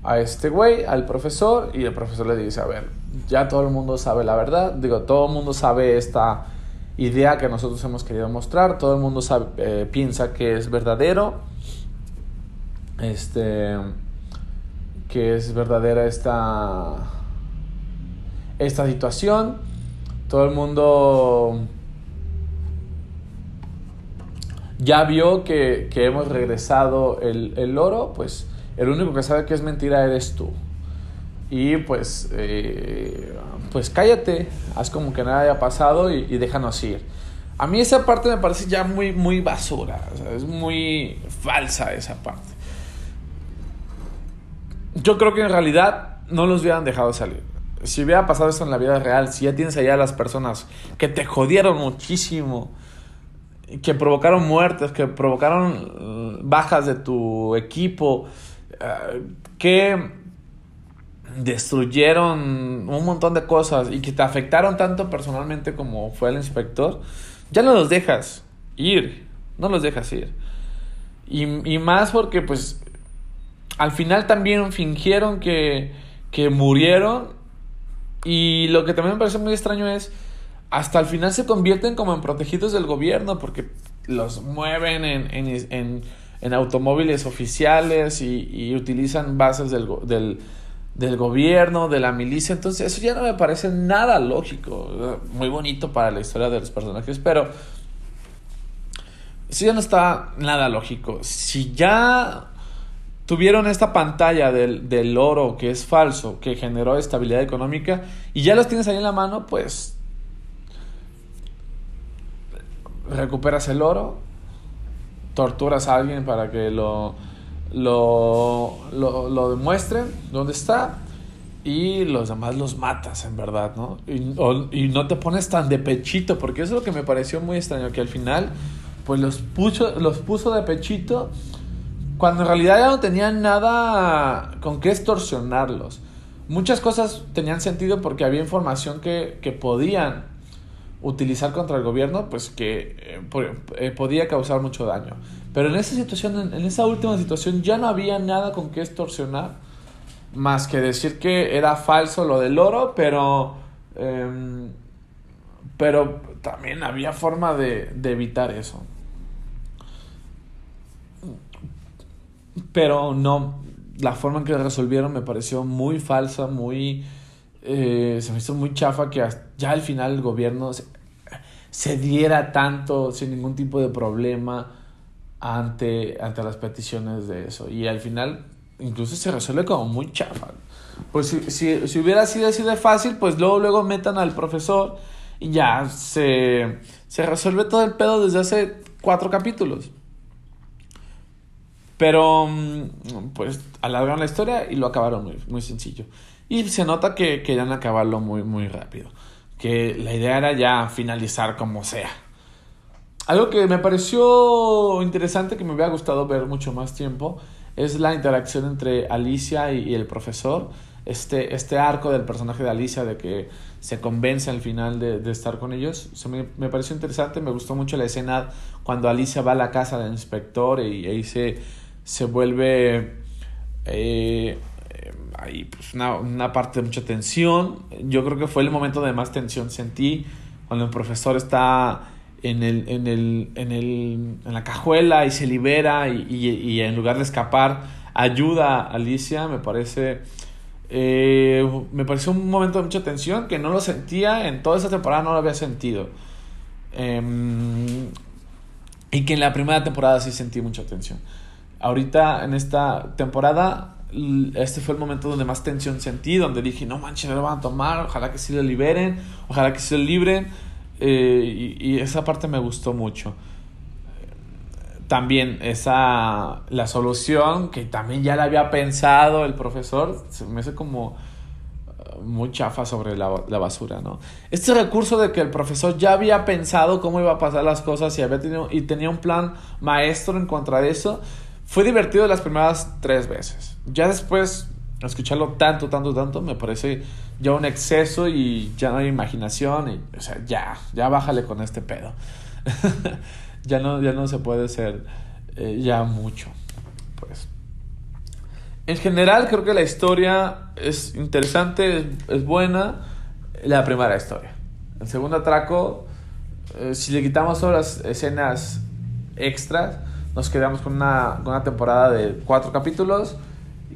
a este güey, al profesor, y el profesor le dice, a ver, ya todo el mundo sabe la verdad, digo, todo el mundo sabe esta idea que nosotros hemos querido mostrar, todo el mundo sabe, eh, piensa que es verdadero, este, que es verdadera esta, esta situación, todo el mundo ya vio que, que hemos regresado el, el oro, pues el único que sabe que es mentira eres tú. Y pues, eh, pues cállate, haz como que nada haya pasado y, déjanos ir. A mí esa parte me parece ya muy, muy basura, es muy falsa esa parte. Yo creo que en realidad no los hubieran dejado salir. Si hubiera pasado esto en la vida real, si ya tienes allá a las personas que te jodieron muchísimo, que provocaron muertes, que provocaron bajas de tu equipo, que destruyeron un montón de cosas y que te afectaron tanto personalmente como fue el inspector, ya no los dejas ir, no los dejas ir. Y, más porque pues al final también fingieron que, que murieron y lo que también me parece muy extraño es hasta el final se convierten como en protegidos del gobierno porque los mueven en, en, en, automóviles oficiales y, utilizan bases del, del, del, gobierno, de la milicia. Entonces eso ya no me parece nada lógico. Muy bonito para la historia de los personajes, pero eso ya no está nada lógico. Si ya tuvieron esta pantalla del, del oro que es falso, que generó estabilidad económica, y ya los tienes ahí en la mano, pues recuperas el oro, torturas a alguien para que lo, lo, lo, lo demuestren dónde está y los demás los matas, en verdad, ¿no? Y, y, no te pones tan de pechito, porque eso es lo que me pareció muy extraño, que al final, pues los puso, los puso de pechito cuando en realidad ya no tenían nada con qué extorsionarlos. Muchas cosas tenían sentido porque había información que, que podían utilizar contra el gobierno, pues que eh, eh, podía causar mucho daño. Pero en esa situación, en, esa última situación, ya no había nada con qué extorsionar, más que decir que era falso lo del oro, pero, em, pero también había forma de, de evitar eso. Pero no, la forma en que resolvieron me pareció muy falsa, muy eh, se me hizo muy chafa que ya al final el gobierno se, diera tanto sin ningún tipo de problema ante, ante las peticiones de eso. Y al final incluso se resuelve como muy chafa. Pues si, si, si, hubiera sido así de fácil, pues luego, luego metan al profesor y ya se, se resuelve todo el pedo desde hace cuatro capítulos. Pero, mm, pues, alargaron la historia y lo acabaron muy, muy sencillo. Y se nota que querían acabarlo muy, muy rápido. Que la idea era ya finalizar como sea. Algo que me pareció interesante, que me hubiera gustado ver mucho más tiempo, es la interacción entre Alicia y, el profesor. Este, este arco del personaje de Alicia de que se convence al final de, estar con ellos. me, me, pareció interesante, me gustó mucho la escena cuando Alicia va a la casa del inspector y, ahí se, se vuelve eh, hay pues una, una, parte de mucha tensión. Yo creo que fue el momento de más tensión sentí cuando el profesor está en, el, en, el, en, el, en la cajuela y se libera y, y, en lugar de escapar ayuda a Alicia. Me parece... Eh, me pareció un momento de mucha tensión que no lo sentía en toda esa temporada, no lo había sentido. Eh, y que en la primera temporada sí sentí mucha tensión. Ahorita en esta temporada este fue el momento donde más tensión sentí, donde dije, no manches, no lo van a tomar, ojalá que sí lo liberen, ojalá que sí lo libren. Eh, y, esa parte me gustó mucho. También esa, la solución, que también ya la había pensado el profesor, se me hace como eh, muy chafa sobre la, la, basura, ¿no? Este recurso de que el profesor ya había pensado cómo iba a pasar las cosas y, había tenido, y tenía un plan maestro en contra de eso, fue divertido las primeras tres veces. Ya después, escucharlo tanto, tanto, tanto, me parece ya un exceso y ya no hay imaginación. Y, o sea, ya, ya bájale con este pedo. [laughs] ya, no, ya no se puede ser eh, ya mucho. Pues. En general, creo que la historia es interesante, es, buena. La primera historia. El segundo atraco, eh, si le quitamos todas las escenas extras, nos quedamos con una, con una temporada de cuatro capítulos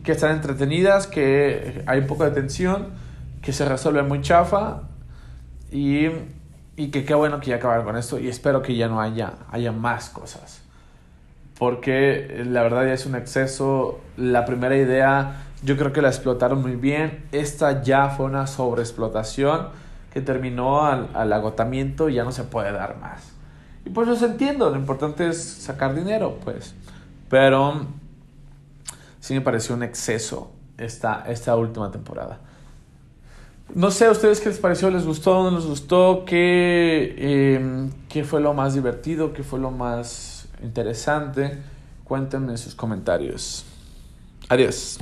que están entretenidas, que hay un poco de tensión, que se resuelve muy chafa y, y que qué bueno que ya acabaron con esto y espero que ya no haya, haya más cosas. Porque la verdad ya es un exceso. La primera idea yo creo que la explotaron muy bien. Esta ya fue una sobreexplotación que terminó al, al agotamiento y ya no se puede dar más. Y pues los entiendo, lo importante es sacar dinero, pues. Pero sí me pareció un exceso esta, esta última temporada. No sé a ustedes qué les pareció, les gustó, no les gustó, qué, em, qué fue lo más divertido, qué fue lo más interesante. Cuéntenme en sus comentarios. Adiós.